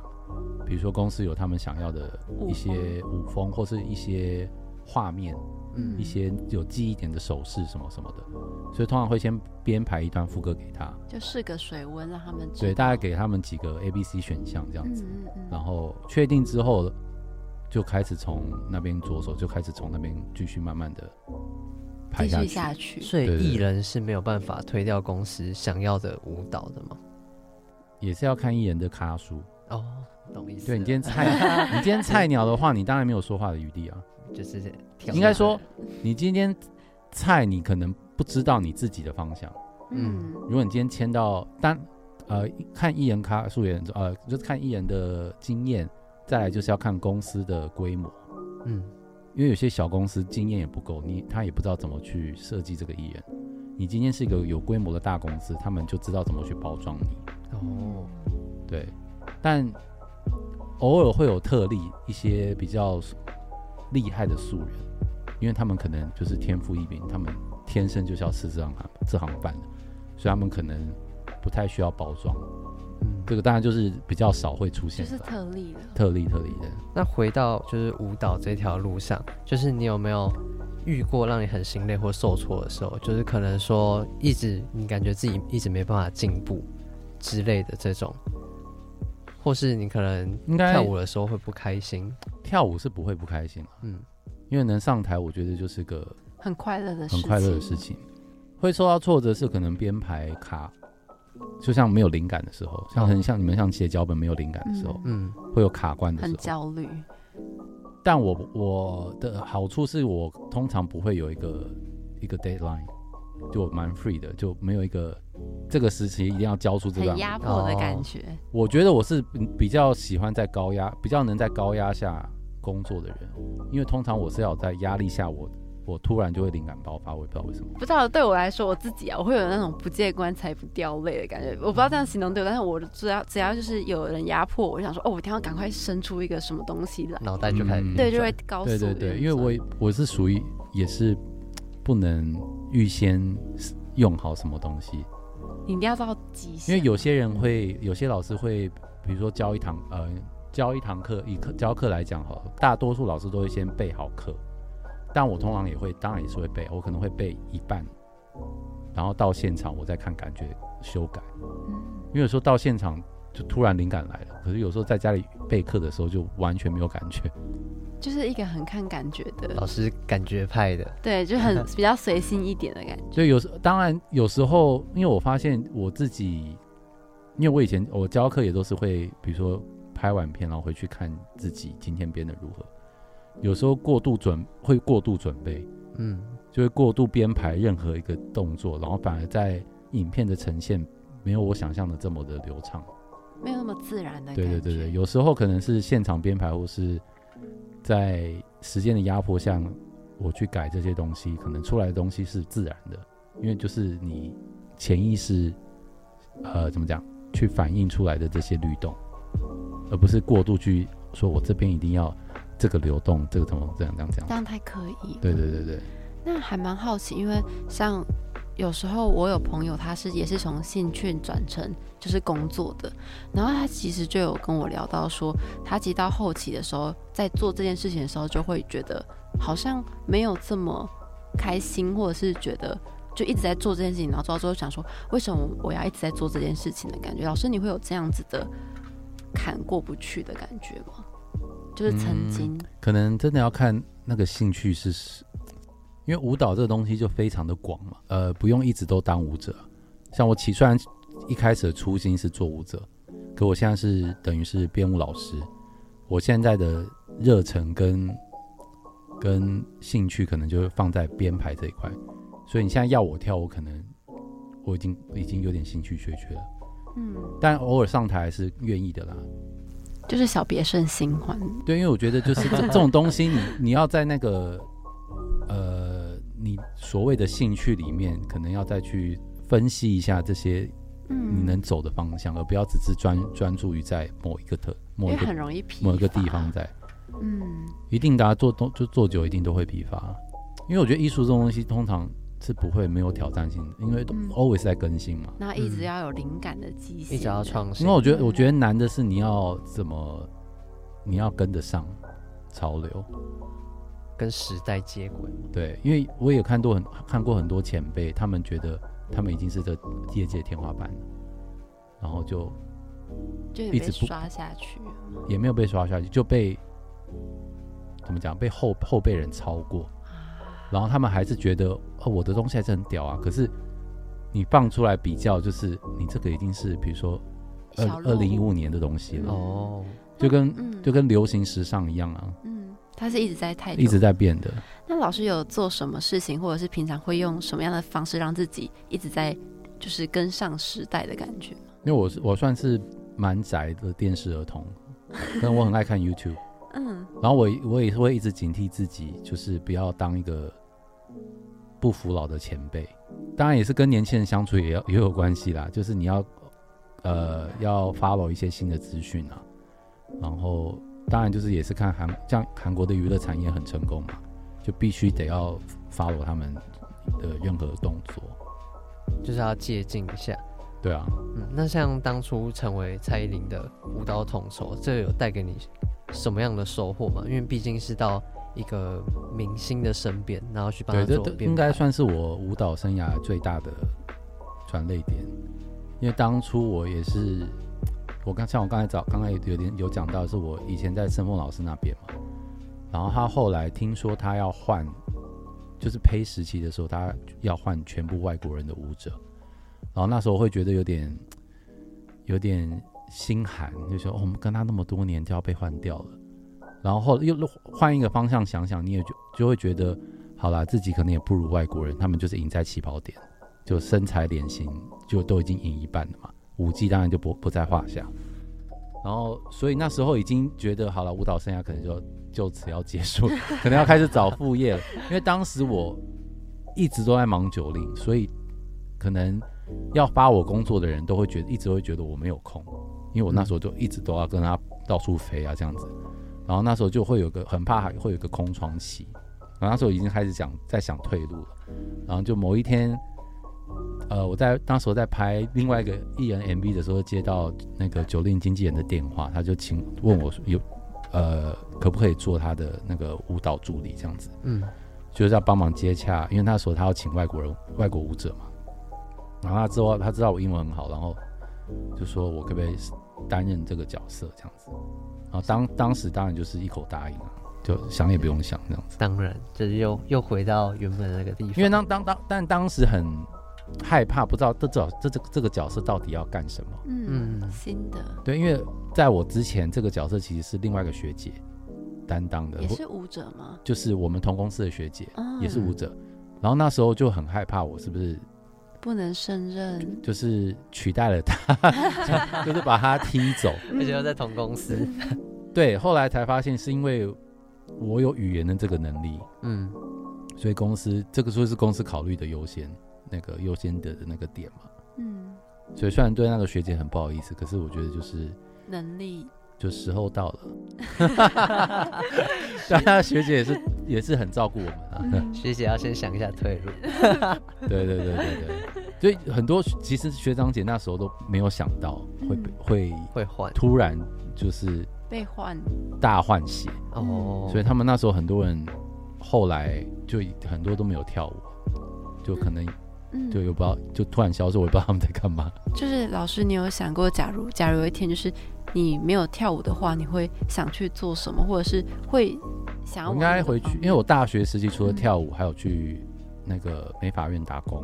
比如说公司有他们想要的一些舞风，或是一些画面，嗯一些有记忆点的手势什么什么的，所以通常会先编排一段副歌给他。就试个水温，让他们知对，大概给他们几个 A、B、C 选项这样子，嗯嗯嗯然后确定之后，就开始从那边着手，就开始从那边继续慢慢的排继续下去。下去。所以艺人是没有办法推掉公司想要的舞蹈的吗？也是要看艺人的咖数。哦，懂意思。对你今天菜，你今天菜鸟的话，你当然没有说话的余地啊。就是应该说，你今天菜，你可能不知道你自己的方向。嗯如果你今天签到单，呃，看艺人咖数也很重，呃，就是看艺人的经验，再来就是要看公司的规模。嗯因为有些小公司经验也不够，你他也不知道怎么去设计这个艺人。你今天是一个有规模的大公司，他们就知道怎么去包装你。哦，对，但偶尔会有特例，一些比较厉害的素人，因为他们可能就是天赋异禀，他们天生就是要吃这行这行饭的，所以他们可能不太需要包装。嗯，这个当然就是比较少会出就是现特例的。特例特例的。那回到就是舞蹈这条路上，就是你有没有遇过让你很心累或受挫的时候？就是可能说一直你感觉自己一直没办法进步之类的这种，或是你可能应该跳舞的时候会不开心，跳舞是不会不开心的，嗯。因为能上台，我觉得就是个很快乐的事情，很快乐的事情。会受到挫折是可能编排卡，就像没有灵感的时候，像很像你们像写脚本没有灵感的时候，嗯，会有卡关的时很候。焦虑。但我我的好处是我通常不会有一个一个 deadline，就蛮 free 的，就没有一个这个时期一定要交出这个很。压迫的感觉，我觉得我是比较喜欢在高压，比较能在高压下工作的人，因为通常我是要在压力下我，我突然就会灵感爆发，我也不知道为什么。不知道对我来说，我自己啊，我会有那种不见棺材不掉泪的感觉。我不知道这样形容对不对，但是我只要只要就是有人压迫我，我就想说，哦，我一定要赶快生出一个什么东西来，脑袋就开始嗯对，就会高速对对对，因为我也我是属于也是不能预先用好什么东西，你一定要到极限，因为有些人会，有些老师会，比如说教一堂呃教一堂课，以课教课来讲好了，大多数老师都会先备好课，但我通常也会，当然也是会背，我可能会背一半，然后到现场我再看感觉修改，因为有时候到现场就突然灵感来了，可是有时候在家里备课的时候就完全没有感觉。就是一个很看感觉的老，师感觉派的，对，就很 比较随心一点的感觉。就有时当然有时候，因为我发现我自己，因为我以前我教课也都是会，比如说拍完片，然后回去看自己今天编的如何。有时候过度准会过度准备，嗯，就会过度编排任何一个动作，然后反而在影片的呈现没有我想象的这么的流畅。没有那么自然的感觉。对对对对，有时候可能是现场编排，或是在时间的压迫下，我去改这些东西，可能出来的东西是自然的，因为就是你潜意识，呃，怎么讲，去反映出来的这些律动，而不是过度去说我这边一定要这个流动，这个怎么这样这样这样。这样太刻意。对对对对，那还蛮好奇，因为像有时候我有朋友，他是也是从兴趣转成就是工作的，然后他其实就有跟我聊到说，他其实到后期的时候，在做这件事情的时候，就会觉得好像没有这么开心，或者是觉得就一直在做这件事情，然后做到最后想说，为什么我要一直在做这件事情的感觉？老师，你会有这样子的坎过不去的感觉吗？就是曾经，可能真的要看那个兴趣是，因为舞蹈这个东西就非常的广嘛，呃，不用一直都当舞者。像我起虽然一开始的初心是做舞者，可我现在是等于是编舞老师，我现在的热忱跟跟兴趣可能就会放在编排这一块，所以你现在要我跳，我可能我已经已经有点兴趣缺缺了，嗯，但偶尔上台还是愿意的啦。就是小别胜新欢。对，因为我觉得就是这这种东西你，你要在那个呃，你所谓的兴趣里面，可能要再去分析一下这些嗯，你能走的方向，而不要只是专专注于在某一个特某一个很容易疲某一个地方在，嗯，一定大家做都就做久，一定都会疲乏。因为我觉得艺术这种东西通常是不会没有挑战性的，因为都嗯 always 在更新嘛。那一直要有灵感的极限，一直要创新因为。我觉得，我觉得难的是你要怎么，你要跟得上潮流。跟时代接轨，对，因为我也看多很看过很多前辈，他们觉得他们已经是这业界天花板了，然后就就一直不被刷下去。也没有被刷下去，就被怎么讲被后后辈人超过，然后他们还是觉得哦我的东西还是很屌啊，可是你放出来比较，就是你这个已经是比如说二二零一五年的东西了，哦，就跟嗯就跟流行时尚一样啊，嗯，它是一直在太一直。在变的。那老师有做什么事情，或者是平常会用什么样的方式让自己一直在就是跟上时代的感觉吗？因为我是我算是蛮宅的电视儿童，但我很爱看 YouTube，嗯然后我我也是会一直警惕自己，就是不要当一个不服老的前辈。当然也是跟年轻人相处也要也有关系啦，就是你要呃要 follow 一些新的资讯啊，然后当然就是也是看韩像韩国的娱乐产业很成功嘛，就必须得要 follow 他们的任何动作。就是要借鉴一下。对啊，嗯，那像当初成为蔡依林的舞蹈统筹，这有带给你什么样的收获吗？因为毕竟是到一个明星的身边，然后去帮对，他做编这这应该算是我舞蹈生涯最大的转泪点，因为当初我也是，我刚像我刚才早刚才有有点有讲到，是我以前在盛凤老师那边嘛，然后他后来听说他要换，就是胚时期的时候，他要换全部外国人的舞者，然后那时候会觉得有点有点心寒，就说、哦、我们跟他那么多年就要被换掉了。然后后又换一个方向想想，你也就就会觉得，好啦，自己可能也不如外国人，他们就是赢在起跑点，就身材脸型就都已经赢一半了嘛，舞技当然就不不在话下。然后所以那时候已经觉得好了，舞蹈生涯可能就就此要结束，可能要开始找副业了。因为当时我一直都在忙九令，所以可能要发我工作的人都会觉得一直会觉得我没有空，因为我那时候就一直都要跟他到处飞啊这样子。然后那时候就会有个很怕会有个空窗期，然后那时候已经开始想在想退路了。然后就某一天，呃，我在当时我在拍另外一个艺人 MV 的时候，接到那个九令经纪人的电话，他就请问我有呃可不可以做他的那个舞蹈助理这样子，嗯，就是要帮忙接洽，因为那时候他要请外国人外国舞者嘛。然后他之后他知道我英文很好，然后就说我可不可以担任这个角色这样子。然后当当时当然就是一口答应了，就想也不用想这样子。当然，就是又又回到原本的那个地方。因为当当当，但当时很害怕，不知道这角这这这个角色到底要干什么。嗯，嗯新的对，因为在我之前，这个角色其实是另外一个学姐担当的，我也是舞者吗？就是我们同公司的学姐，哦也是舞者。然后那时候就很害怕，我是不是不能胜任，就是取代了他，就 就是把他踢走。而且又在同公司，对，后来才发现是因为我有语言的这个能力，嗯，所以公司这个就是公司考虑的优先那个优先的那个点嘛。嗯，所以虽然对那个学姐很不好意思，可是我觉得就是能力，就时候到了。但那 学姐也是也是很照顾我们啊。嗯。学姐要先想一下退路。对对对对对，所以很多其实学长姐那时候都没有想到会被嗯。会会换。突然就是被换，大换血，哦，所以他们那时候很多人后来就很多都没有跳舞，就可能嗯，就有不知道就突然消失，我也不知道他们在干嘛。就是老师，你有想过，假如假如有一天就是你没有跳舞的话，你会想去做什么，或者是会想要我应该回去因为我大学时期除了嗯跳舞，还有去那个美发院打工，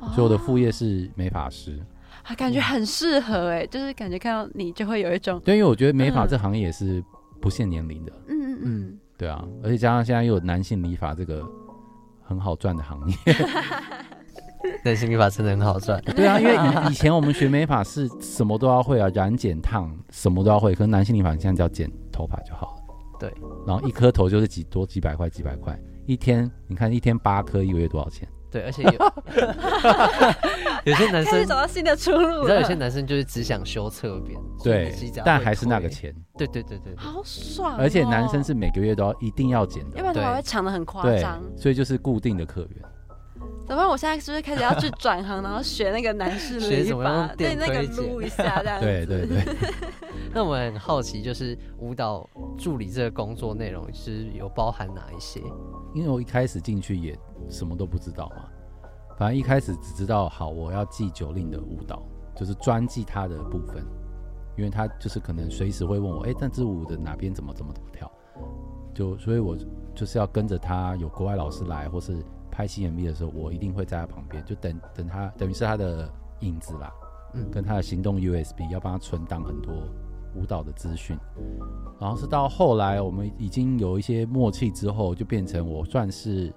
哦所以我的副业是美发师。啊，感觉很适合哎，就是感觉看到你就会有一种，对，因为我觉得美发嗯这行业也是不限年龄的，嗯嗯嗯，对啊，而且加上现在又有男性理发这个很好赚的行业。人形理发真的很好赚。对啊，因为以 以前我们学美发是什么都要会啊，染剪烫什么都要会，可是男性理发你现在只要剪头发就好了。对，然后一颗头就是几多几百块，几百块，一天你看一天八颗，一个月多少钱？对，而且有有些男生，找到新的出路你知道有些，男生就是只想修侧边，对但还是那个退。钱，对对对对，好爽哦，而且男生是每个月都要一定要剪的，要不然头发对会长得很夸对张。，所以就是固定的客源。怎么办？我现在是不是开始要去转行，然后学那个男士理学怎么发，用对那个撸一下这样子。对对对，那我很好奇，就是舞蹈助理这个工作内容是有包含哪一些？因为我一开始进去也什么都不知道嘛，反正一开始只知道好我要记九令的舞蹈，就是专记他的部分，因为他就是可能随时会问我，哎、但支舞的哪边怎么怎么怎么跳，就所以我就是要跟着他，有国外老师来或是拍新 MV 的时候，我一定会在他旁边，就等等他，等于是他的影子啦，嗯跟他的行动 USB 要帮他存档很多舞蹈的资讯。然后是到后来我们已经有一些默契之后，就变成我算是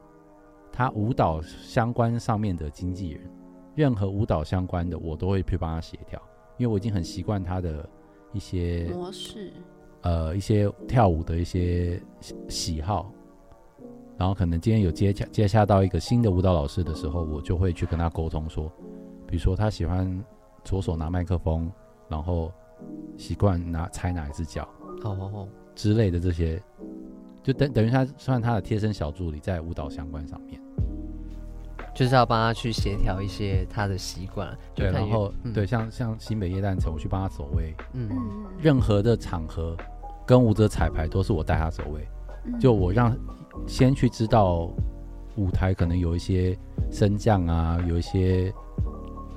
他舞蹈相关上面的经纪人，任何舞蹈相关的我都会去帮他协调，因为我已经很习惯他的一些模式，呃一些跳舞的一些喜喜好。然后可能今天有接洽接洽到一个新的舞蹈老师的时候，我就会去跟他沟通说，比如说他喜欢左手拿麦克风，然后习惯拿踩哪一只脚，哦，之类的这些，就等等于他算他的贴身小助理，在舞蹈相关上面。就是要帮他去协调一些他的习惯，对，然后、嗯。对，像像新北夜诞城，我去帮他走位，嗯。任何的场合跟舞者彩排都是我带他走位，嗯。就我让先去知道舞台可能有一些升降啊，有一些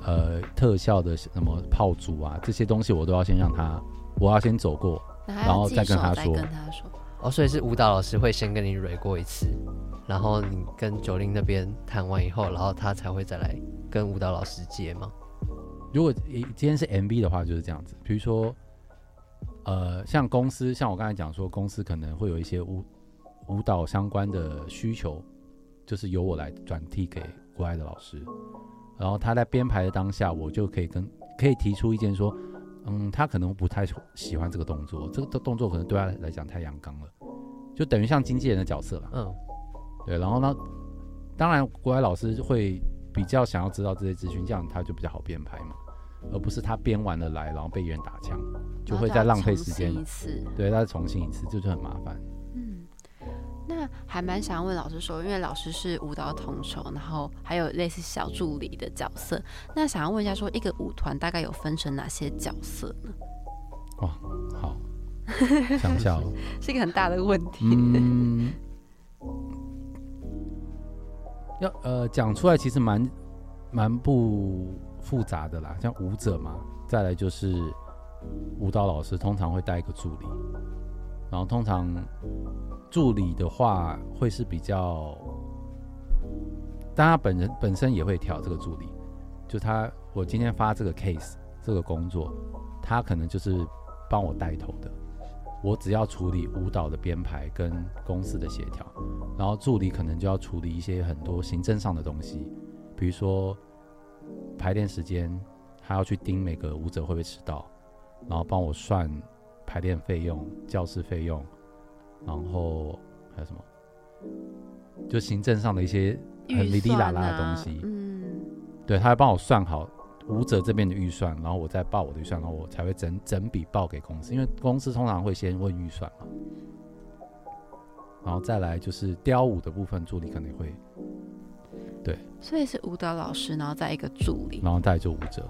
呃特效的什么炮组啊，这些东西我都要先让他，我要先走过，然然后再跟他说跟他说，哦，所以是舞蹈老师会先跟你蕊过一次，然后你跟九零那边谈完以后，然后他才会再来跟舞蹈老师接吗？如果一今天是 MV 的话，就是这样子。比如说，呃，像公司，像我刚才讲说，公司可能会有一些舞舞蹈相关的需求，就是由我来转递给国外的老师，然后他在编排的当下，我就可以跟可以提出意见说，嗯，他可能不太喜欢这个动作，这个动作可能对他来讲太阳刚了，就等于像经纪人的角色了。嗯，对，然后呢，当然国外老师会比较想要知道这些资讯，这样他就比较好编排嘛。而不是他编完了来，然后被别人打枪，就会再浪费时间一次，对，再重新一次，这就很麻烦。嗯，那还蛮想问老师说，因为老师是舞蹈统筹，然后还有类似小助理的角色，那想要问一下，说一个舞团大概有分成哪些角色呢？哇，好，想想 是一个很大的问题。嗯，要呃讲出来，其实蛮蛮不。复杂的啦，像舞者嘛，再来就是舞蹈老师，通常会带一个助理，然后通常助理的话会是比较，但他本人本身也会跳这个助理，就他我今天发这个 case 这个工作，他可能就是帮我带头的，我只要处理舞蹈的编排跟公司的协调，然后助理可能就要处理一些很多行政上的东西，比如说。排练时间，还要去盯每个舞者会不会迟到，然后帮我算排练费用、教室费用，然后还有什么？就行政上的一些很哩哩啦啦的东西。嗯，对，他会帮我算好舞者这边的预算，然后我再报我的预算，然后我才会整整笔报给公司，因为公司通常会先问预算嘛。然后再来就是雕舞的部分，助理可能会。对，所以是舞蹈老师，然后再一个助理，然后再就舞者。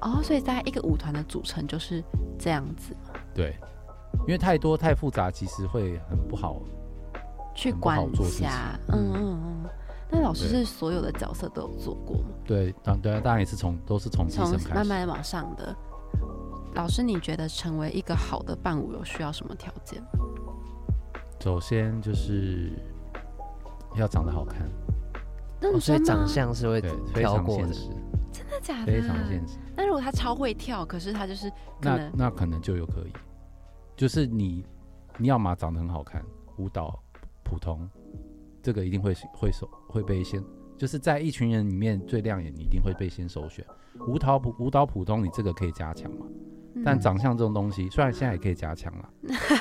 哦，所以在一个舞团的组成就是这样子。对，因为太多太复杂，其实会很不好去管下。嗯嗯嗯。那老师是所有的角色都有做过吗？对，当对啊，当然也是从都是从从慢慢往上的。老师，你觉得成为一个好的伴舞有需要什么条件？首先就是要长得好看。那所以长相是会挑过的，真的假的？非常现实。那如果他超会跳，可是他就是那那可能就有可以，就是你你要嘛长得很好看，舞蹈普通，这个一定会会首会被先，就是在一群人里面最亮眼，你一定会被先首选。舞蹈普舞蹈普通，你这个可以加强嘛？但长相这种东西，虽然现在也可以加强了，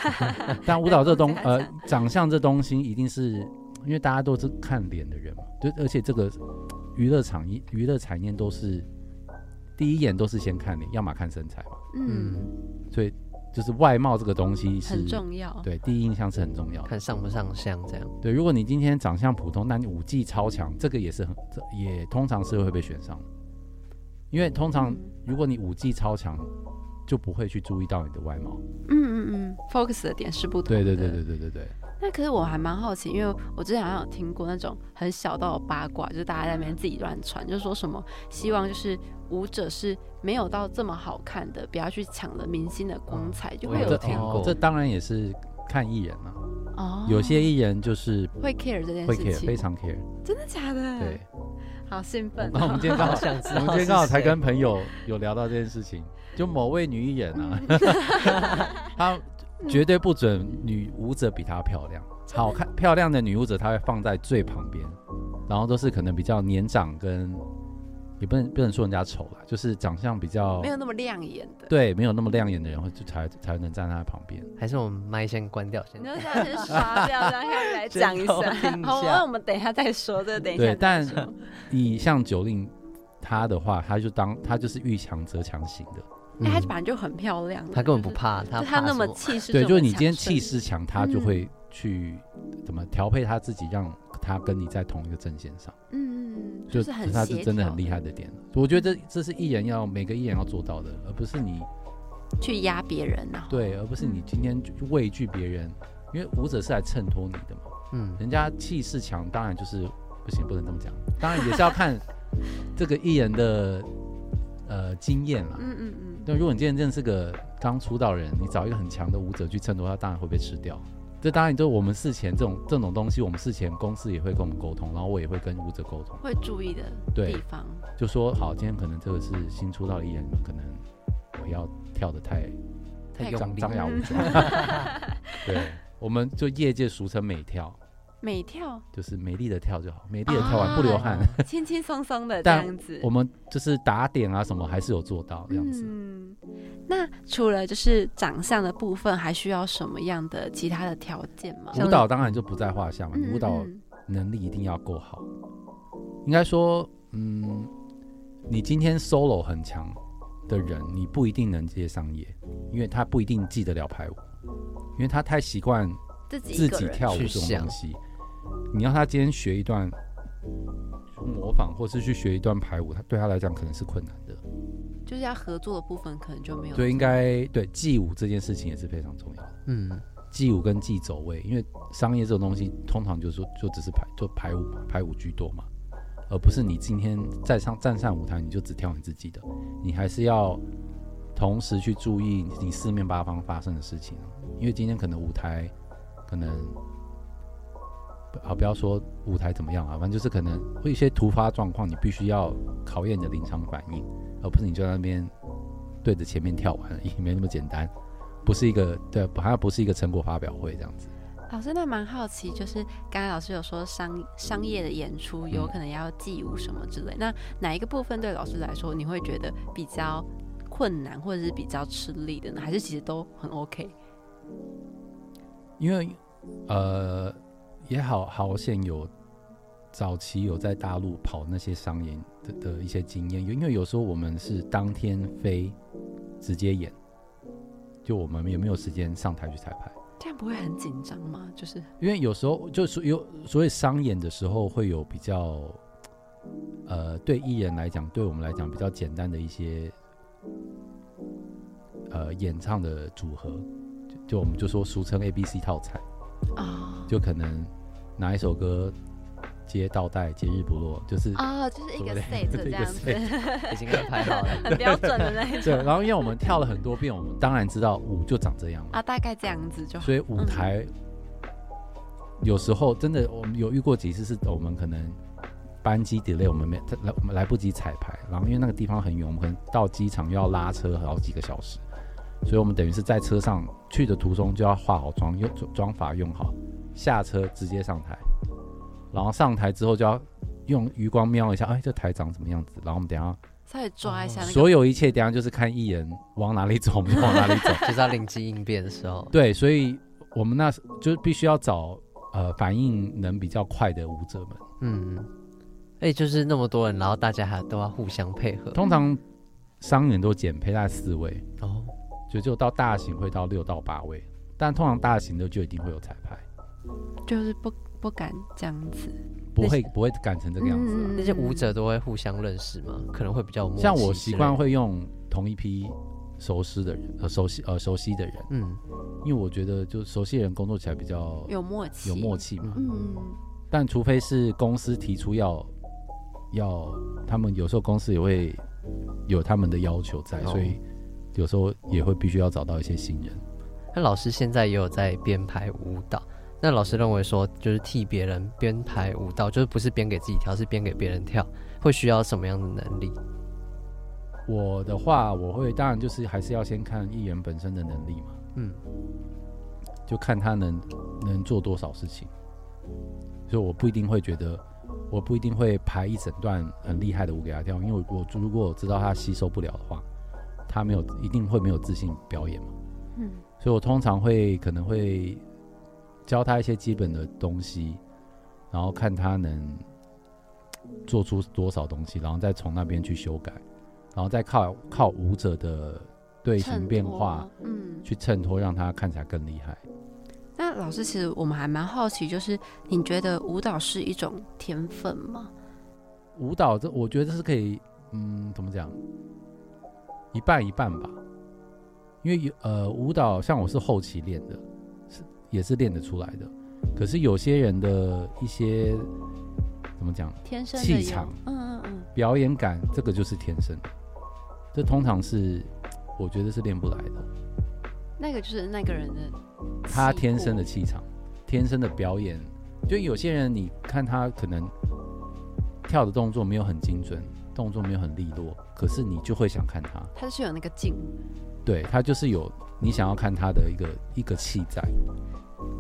但舞蹈这东 呃长相这东西一定是。因为大家都是看脸的人嘛，就而且这个娱乐场业、娱乐产业都是第一眼都是先看脸，要么看身材嘛。嗯，所以就是外貌这个东西是很重要。对，第一印象是很重要，看上不上相这样。对，如果你今天长相普通，那你武技超强，这个也是很也通常是会被选上。因为通常如果你武技超强，就不会去注意到你的外貌。嗯嗯嗯，focus 的点是不同。对对对对对对对。那可是我还蛮好奇，因为我之前好像有听过那种很小道的八卦，就是大家在那边自己乱传，就是说什么希望就是舞者是没有到这么好看的，不要去抢了明星的光彩，就会有听过。这当然也是看艺人了。哦。有些艺人就是会 care 这件事情，非常 care。真的假的？对。好兴奋。那我们今天刚好，我们今天刚好才跟朋友有聊到这件事情，就某位女艺人啊，她。绝对不准女舞者比她漂亮，好看漂亮的女舞者她会放在最旁边，然后都是可能比较年长跟，也不能不能说人家丑啦，就是长相比较没有那么亮眼的，对，没有那么亮眼的人会就才才能站在她旁边。还是我们麦先关掉，先，你要先刷掉，然后来讲 一下。好，那我们等一下再说，这个等一下。对，但你像九令她的话，她就当她就是遇强则强型的。哎，他本来就很漂亮，他根本不怕，他他那么气势，对，就是你今天气势强，他就会去怎么调配他自己，让他跟你在同一个阵线上。嗯嗯，就是他是真的很厉害的点。我觉得这这是艺人要每个艺人要做到的，而不是你去压别人呐。对，而不是你今天畏惧别人，因为舞者是来衬托你的嘛。嗯，人家气势强，当然就是不行，不能这么讲。当然也是要看这个艺人的呃经验了。嗯嗯嗯。那如果你今天真的是个刚出道人，你找一个很强的舞者去衬托他，当然会被吃掉。这当然就我们事前这种这种东西，我们事前公司也会跟我们沟通，然后我也会跟舞者沟通，会注意的对地方。就说好，今天可能这个是新出道的艺人，可能我要跳的太太张太用力张牙舞爪，对，我们就业界俗称美跳，美跳，就是美丽的跳就好，美丽的跳完不流汗。啊 轻轻松松的这但样子。我们就是打点啊什么还是有做到这样子。嗯，那除了就是长相的部分，还需要什么样的其他的条件吗？舞蹈当然就不在话下嘛，舞蹈嗯能力一定要够好。应该说，嗯，你今天 solo 很强的人，你不一定能接商业，因为他不一定记得了排舞，因为他太习惯自己自己跳舞这种东西。你要他今天学一段模仿，或是去学一段排舞，他对他来讲可能是困难的。就是要合作的部分，可能就没有。所以应该对记舞这件事情也是非常重要的。嗯，记舞跟记走位，因为商业这种东西通常就是说就只是排就排舞嘛，排舞居多嘛，而不是你今天在上站上舞台你就只跳你自己的，你还是要同时去注意你四面八方发生的事情，因为今天可能舞台可能啊不要说舞台怎么样啊，反正就是可能会一些突发状况，你必须要考验你的临场反应，而不是你就在那边对着前面跳完而已，没那么简单。不是一个对，好像不是一个成果发表会这样子。老师，那蛮好奇，就是刚才老师有说商商业的演出有嗯可能要记舞什么之类，那哪一个部分对老师来说你会觉得比较困难，或者是比较吃力的呢？还是其实都很 OK？因为呃，也好好险有早期有在大陆跑那些商演的的一些经验，因为有时候我们是当天飞直接演，就我们也没有时间上台去彩排。这样不会很紧张吗？就是因为有时候就是有所谓商演的时候，会有比较，呃，对艺人来讲，对我们来讲比较简单的一些，呃，演唱的组合，就就我们就说俗称 A B C 套餐，啊就可能拿一首歌接倒带，节日不落，就是啊，就是一个对 set 对这样子，已经安排好了。很标准的那一对。然后因为我们跳了很多遍，我们当然知道舞就长这样了。啊，大概这样子就好。所以舞台、有时候真的，我们有遇过几次是我们可能班机 delay，我们没来我们来不及彩排，然后因为那个地方很远，我们可能到机场又要拉车好几个小时，所以我们等于是在车上去的途中就要化好妆，用妆法用好，下车直接上台，然后上台之后就要用余光瞄一下，哎，这台长什么样子，然后我们等下稍微抓一下那个所有一切，等下就是看艺人往哪里走，我们就往哪里走。就是要灵机应变的时候，对，所以我们那时就必须要找呃反应能比较快的舞者们。嗯，哎，就是那么多人，然后大家还都要互相配合。通常商演都减配在四位，哦，就只有到大型会到六到八位，但通常大型的就一定会有彩排，就是不不敢这样子。不会不会赶成这个样子啊、嗯那些舞者都会互相认识吗？可能会比较默契像我习惯会用同一批熟悉的人，呃熟悉呃熟悉的人，嗯，因为我觉得就熟悉的人工作起来比较有默契，有默契嘛。嗯，但除非是公司提出要要，他们有时候公司也会有他们的要求在，哦所以有时候也会必须要找到一些新人。那老师现在也有在编排舞蹈。那老师认为说，就是替别人编排舞蹈，就是不是编给自己跳，是编给别人跳，会需要什么样的能力？我的话，我会当然就是还是要先看艺人本身的能力嘛，嗯，就看他能能做多少事情。所以我不一定会觉得，我不一定会排一整段很厉害的舞给他跳，因为我我如果我知道他吸收不了的话，他没有一定会没有自信表演嘛。嗯，所以我通常会可能会教他一些基本的东西，然后看他能做出多少东西，然后再从那边去修改，然后再靠靠舞者的队形变化，嗯。去衬托，让他看起来更厉害。那老师，其实我们还蛮好奇，就是你觉得舞蹈是一种天分吗？舞蹈这我觉得是可以，嗯，怎么讲，一半一半吧。因为有呃，舞蹈像我是后期练的，是也是练得出来的。可是有些人的一些怎么讲，天生气场，嗯嗯嗯，表演感，这个就是天生的。这通常是我觉得是练不来的，那个就是那个人的他天生的气场。天生的表演，就有些人你看他可能跳的动作没有很精准，动作没有很利落，可是你就会想看他，他是有那个劲。对他就是有你想要看他的一个一个气在。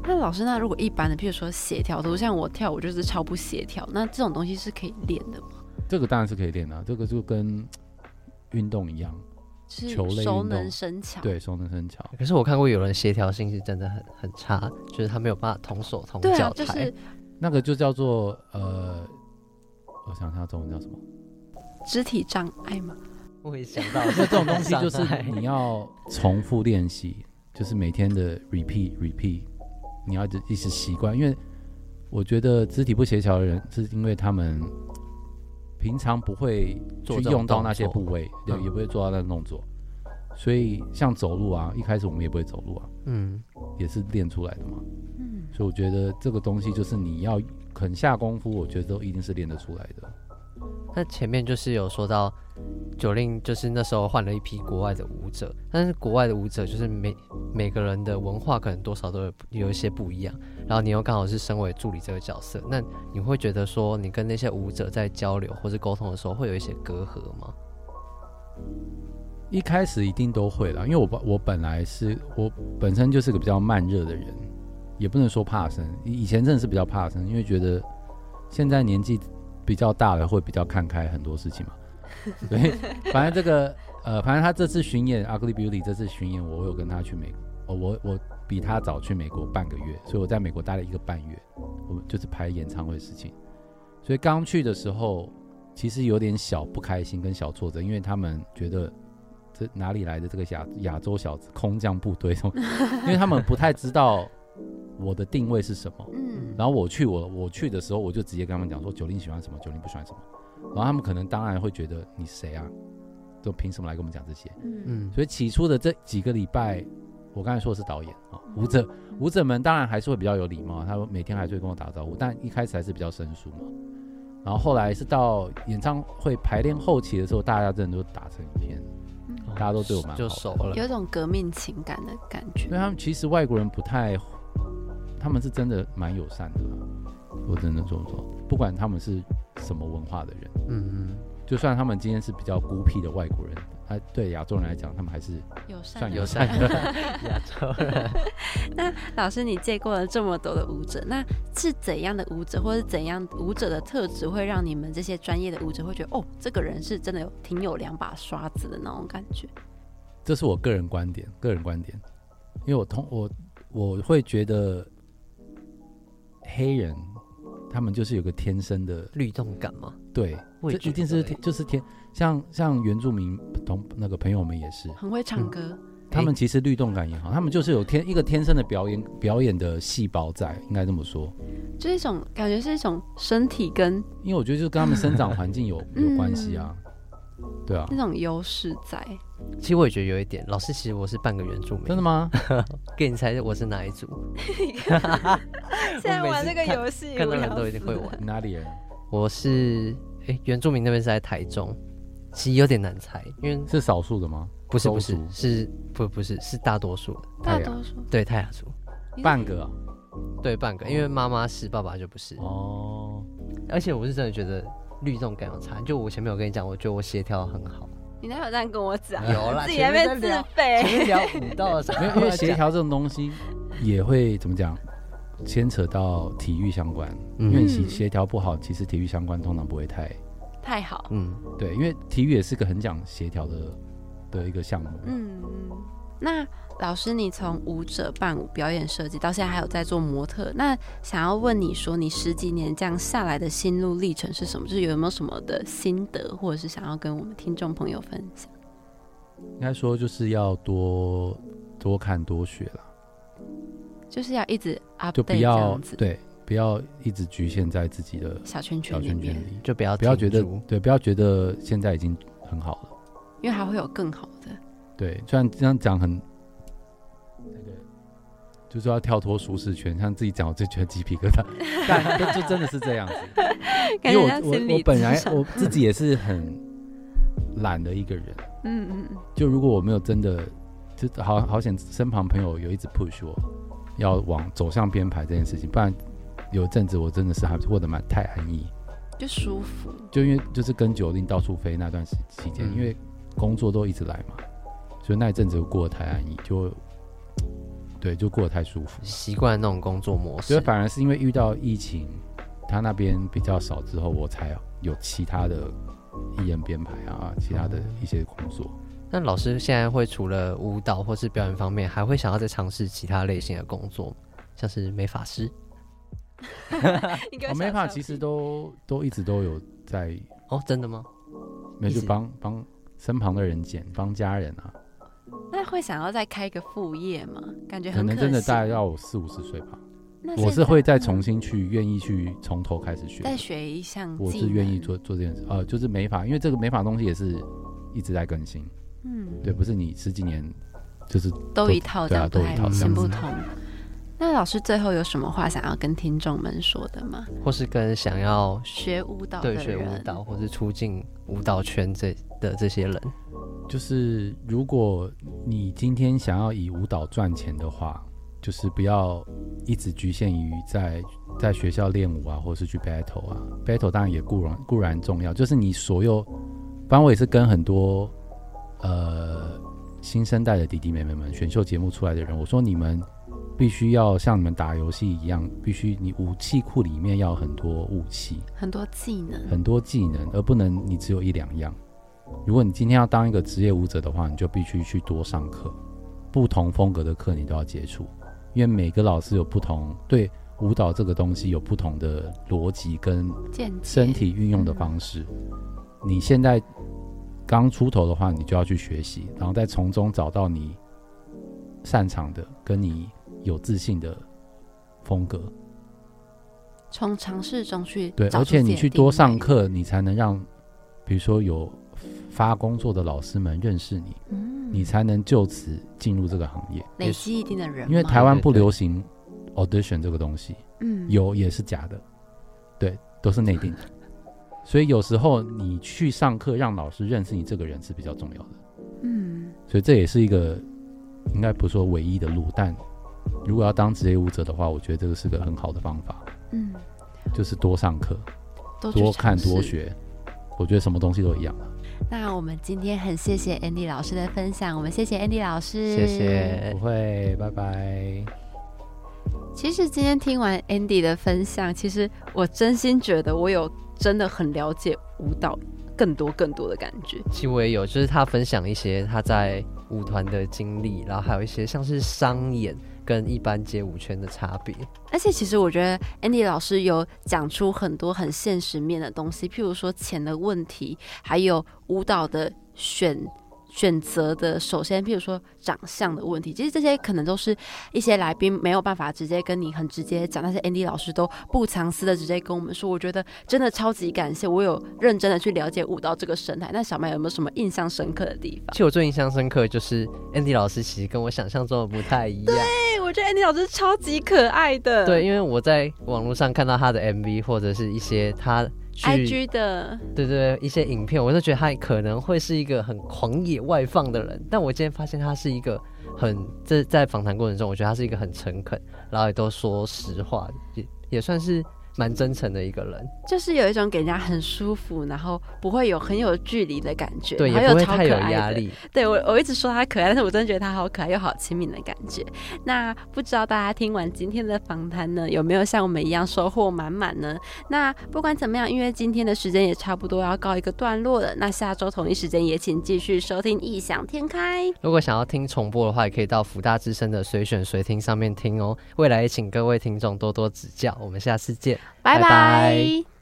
那老师，那如果一般的，譬如说协调度，像我跳舞就是超不协调，那这种东西是可以练的吗？这个当然是可以练的、这个就跟运动一样，是球类熟能生巧。对，熟能生巧。可是我看过有人协调性是真的很很差，就是他没有办法同手同脚，抬。就是那个就叫做呃，我想想中文叫什么？肢体障碍嘛。我也想到 那这种东西就是你要重复练习，就是每天的 repeat repeat，你要一直一直习惯。因为我觉得肢体不协调的人，是因为他们平常不会去用到那些部位，对，嗯也不会做到那个动作。所以像走路啊，一开始我们也不会走路啊，嗯，也是练出来的嘛。嗯，所以我觉得这个东西就是你要肯下功夫，我觉得都一定是练得出来的。那前面就是有说到九令，就是那时候换了一批国外的舞者，但是国外的舞者就是每每个人的文化可能多少都有有一些不一样，然后你又刚好是身为助理这个角色，那你会觉得说你跟那些舞者在交流或是沟通的时候会有一些隔阂吗？一开始一定都会啦，因为我我本来是我本身就是个比较慢热的人，也不能说怕生，以前真的是比较怕生，因为觉得现在年纪比较大了，会比较看开很多事情嘛。所以反正这个呃，反正他这次巡演《Ugly Beauty》这次巡演，我有跟他去美国，哦、我我比他早去美国半个月，所以我在美国待了一个半月，我们就是排演唱会的事情。所以刚去的时候，其实有点小不开心跟小挫折，因为他们觉得这哪里来的这个亚亚洲小子空降部队，因为他们不太知道我的定位是什么。嗯，然后我去我我去的时候，我就直接跟他们讲说九零喜欢什么，九零不喜欢什么。然后他们可能当然会觉得你谁啊，就凭什么来跟我们讲这些？嗯嗯，所以起初的这几个礼拜，我刚才说的是导演啊，舞者舞者们当然还是会比较有礼貌，他们每天还是会跟我打招呼，但一开始还是比较生疏嘛。然后后来是到演唱会排练后期的时候，大家真的都打成一片，嗯大家都对我蛮好就熟了。有一种革命情感的感觉因为。他们其实外国人不太，他们是真的蛮友善的啦。我真的这么说，不管他们是什么文化的人，嗯嗯，就算他们今天是比较孤僻的外国人，他对亚洲人来讲，他们还是友善算友善的。亚洲人。那老师，你见过了这么多的舞者，那是怎样的舞者，或者是怎样舞者的特质，会让你们这些专业的舞者会觉得，哦，这个人是真的有挺有两把刷子的那种感觉？这是我个人观点，个人观点，因为我通我我会觉得黑人他们就是有个天生的律动感吗？对，这一定是天就是天，像像原住民同那个朋友们也是，很会唱歌，他们其实律动感也好，他们就是有天一个天生的表演表演的细胞在，应该这么说。就是一种感觉是一种身体跟因为我觉得就是跟他们生长环境有有关系啊，对啊那，种优势在。其实我也觉得有一点。老师，其实我是半个原住民。真的？吗？给你猜我是哪一组？现在玩这个游戏，看到人都一定会玩。哪里人？我是诶、原住民那边是在台中，其实有点难猜，因为是少数的吗？不是不是是不不是是大多数大多数对泰雅族，半个啊对半个，因为妈妈是，爸爸就不是。哦，而且我是真的觉得律动感有差，就我前面有跟你讲，我觉得我协调很好。你哪有这样跟我讲？有啦 自己还没自前费。面聊舞蹈的时候，没有，因为协调这种东西也会怎么讲，牵扯到体育相关。嗯因为协协调不好，其实体育相关通常不会太太好，嗯，对，因为体育也是个很讲协调的的一个项目。嗯，那老师，你从舞者、伴舞、表演设计到现在还有在做模特，那想要问你说，你十几年这样下来的心路历程是什么？就是有没有什么的心得，或者是想要跟我们听众朋友分享？应该说就是要多多看多学啦，就是要一直就 update 这不要样子，对，不要一直局限在自己的小圈圈里小圈圈面，里，就不要不要觉得对，不要觉得现在已经很好了。因为还会有更好的。对，虽然这样讲很那个，就是要跳脱舒适圈，像自己讲我就觉得鸡皮疙瘩，但就就真的是这样子。因为我我我本来我自己也是很懒的一个人，嗯嗯嗯。就如果我没有真的，就好好险身旁朋友有一直 push 我，要往走向编排这件事情，不然有一阵子我真的是还过得蛮太安逸，就舒服。就因为就是跟九令到处飞那段时期间，嗯。因为工作都一直来嘛，所以那一阵子过得太安逸，就对，就过得太舒服。习惯那种工作模所以式。反而是因为遇到疫情，他那边比较少之后，我才有其他的艺人编排啊，其他的一些工作。那老师现在会除了舞蹈或是表演方面，还会想要再尝试其他类型的工作吗，像是美发师 我美发其实都都一直都有在，哦，真的吗？没有就帮帮身旁的人剪，帮家人啊，那会想要再开一个副业吗？感觉可能真的大概要我四五十岁吧。那我是会再重新去愿意去从头开始学，再学一项，我是愿意做做这件事，呃，就是美发，因为这个美发东西也是一直在更新，嗯，对，不是你十几年就是都一套的对啊都一套这样子不通。那老师最后有什么话想要跟听众们说的吗？或是跟想要学舞蹈的对学舞蹈或是出进舞蹈圈这的这些人，就是如果你今天想要以舞蹈赚钱的话，就是不要一直局限于在在学校练舞啊，或是去 battle 啊。battle 当然也固然固然重要，就是你所有，反正我也是跟很多呃新生代的弟弟妹妹们选秀节目出来的人，我说你们必须要像你们打游戏一样，必须你武器库里面要很多武器。很多技能，很多技能，而不能你只有一两样。如果你今天要当一个职业舞者的话，你就必须去多上课，不同风格的课你都要接触，因为每个老师有不同对舞蹈这个东西有不同的逻辑跟身体运用的方式。你现在刚出头的话，你就要去学习，然后再从中找到你擅长的、跟你有自信的风格。从尝试中去对，而且你去多上，课，你才能让，比如说有发工作的老师们认识你，嗯你才能就此进入这个行业。累积一定的人脉，因为台湾不流行 audition 这个东西，嗯有也是假的，对，都是内定的。所以有时候你去上课，让老师认识你这个人是比较重要的。嗯所以这也是一个应该不是说唯一的路，但如果要当职业舞者的话，我觉得这个是个很好的方法，嗯，就是多上课，多看。多学。我觉得什么东西都一样。那我们今天很谢谢 Andy 老师的分享，我们谢谢 Andy 老师，谢谢不。会，拜拜。其实今天听完 Andy 的分享，其实我真心觉得我有真的很了解舞蹈更多更多的感觉。其实我也有，就是他分享一些他在舞团的经历，然后还有一些像是商演跟一般街舞圈的差别。而且其实我觉得 Andy 老师有讲出很多很现实面的东西，譬如说钱的问题，还有舞蹈的选选择的，首先譬如说长相的问题，其实这些可能都是一些来宾没有办法直接跟你很直接讲，但是 Andy 老师都不藏私的直接跟我们说，我觉得真的超级感谢，我有认真的去了解舞蹈这个生态。那小麦有没有什么印象深刻的地方其？实我最印象深刻就是 Andy 老师其实跟我想象中的不太一样。对，我觉得 Andy 老师超级可爱的，对，因为我在网络上看到他的 MV 或者是一些他去，IG 的，对对一些影片，我就觉得他可能会是一个很狂野外放的人，但我今天发现他是一个很这在访谈过程中，我觉得他是一个很诚恳，然后也都说实话，也也算是蛮真诚的一个人。就是有一种给人家很舒服，然后不会有很有距离的感觉，对，也不会太有。压力。对我，我一直说他可爱，但是我真的觉得他好可爱又好亲民的感觉。那不知道大家听完今天的访谈呢，有没有像我们一样收获满满呢？那不管怎么样，因为今天的时间也差不多要告一个段落了，那下周同一时间也请继续收听《异想天开》。如果想要听重播的话，也可以到福大之声的随选随听上面听哦。未来也请各位听众多多指教，我们下次见。拜拜。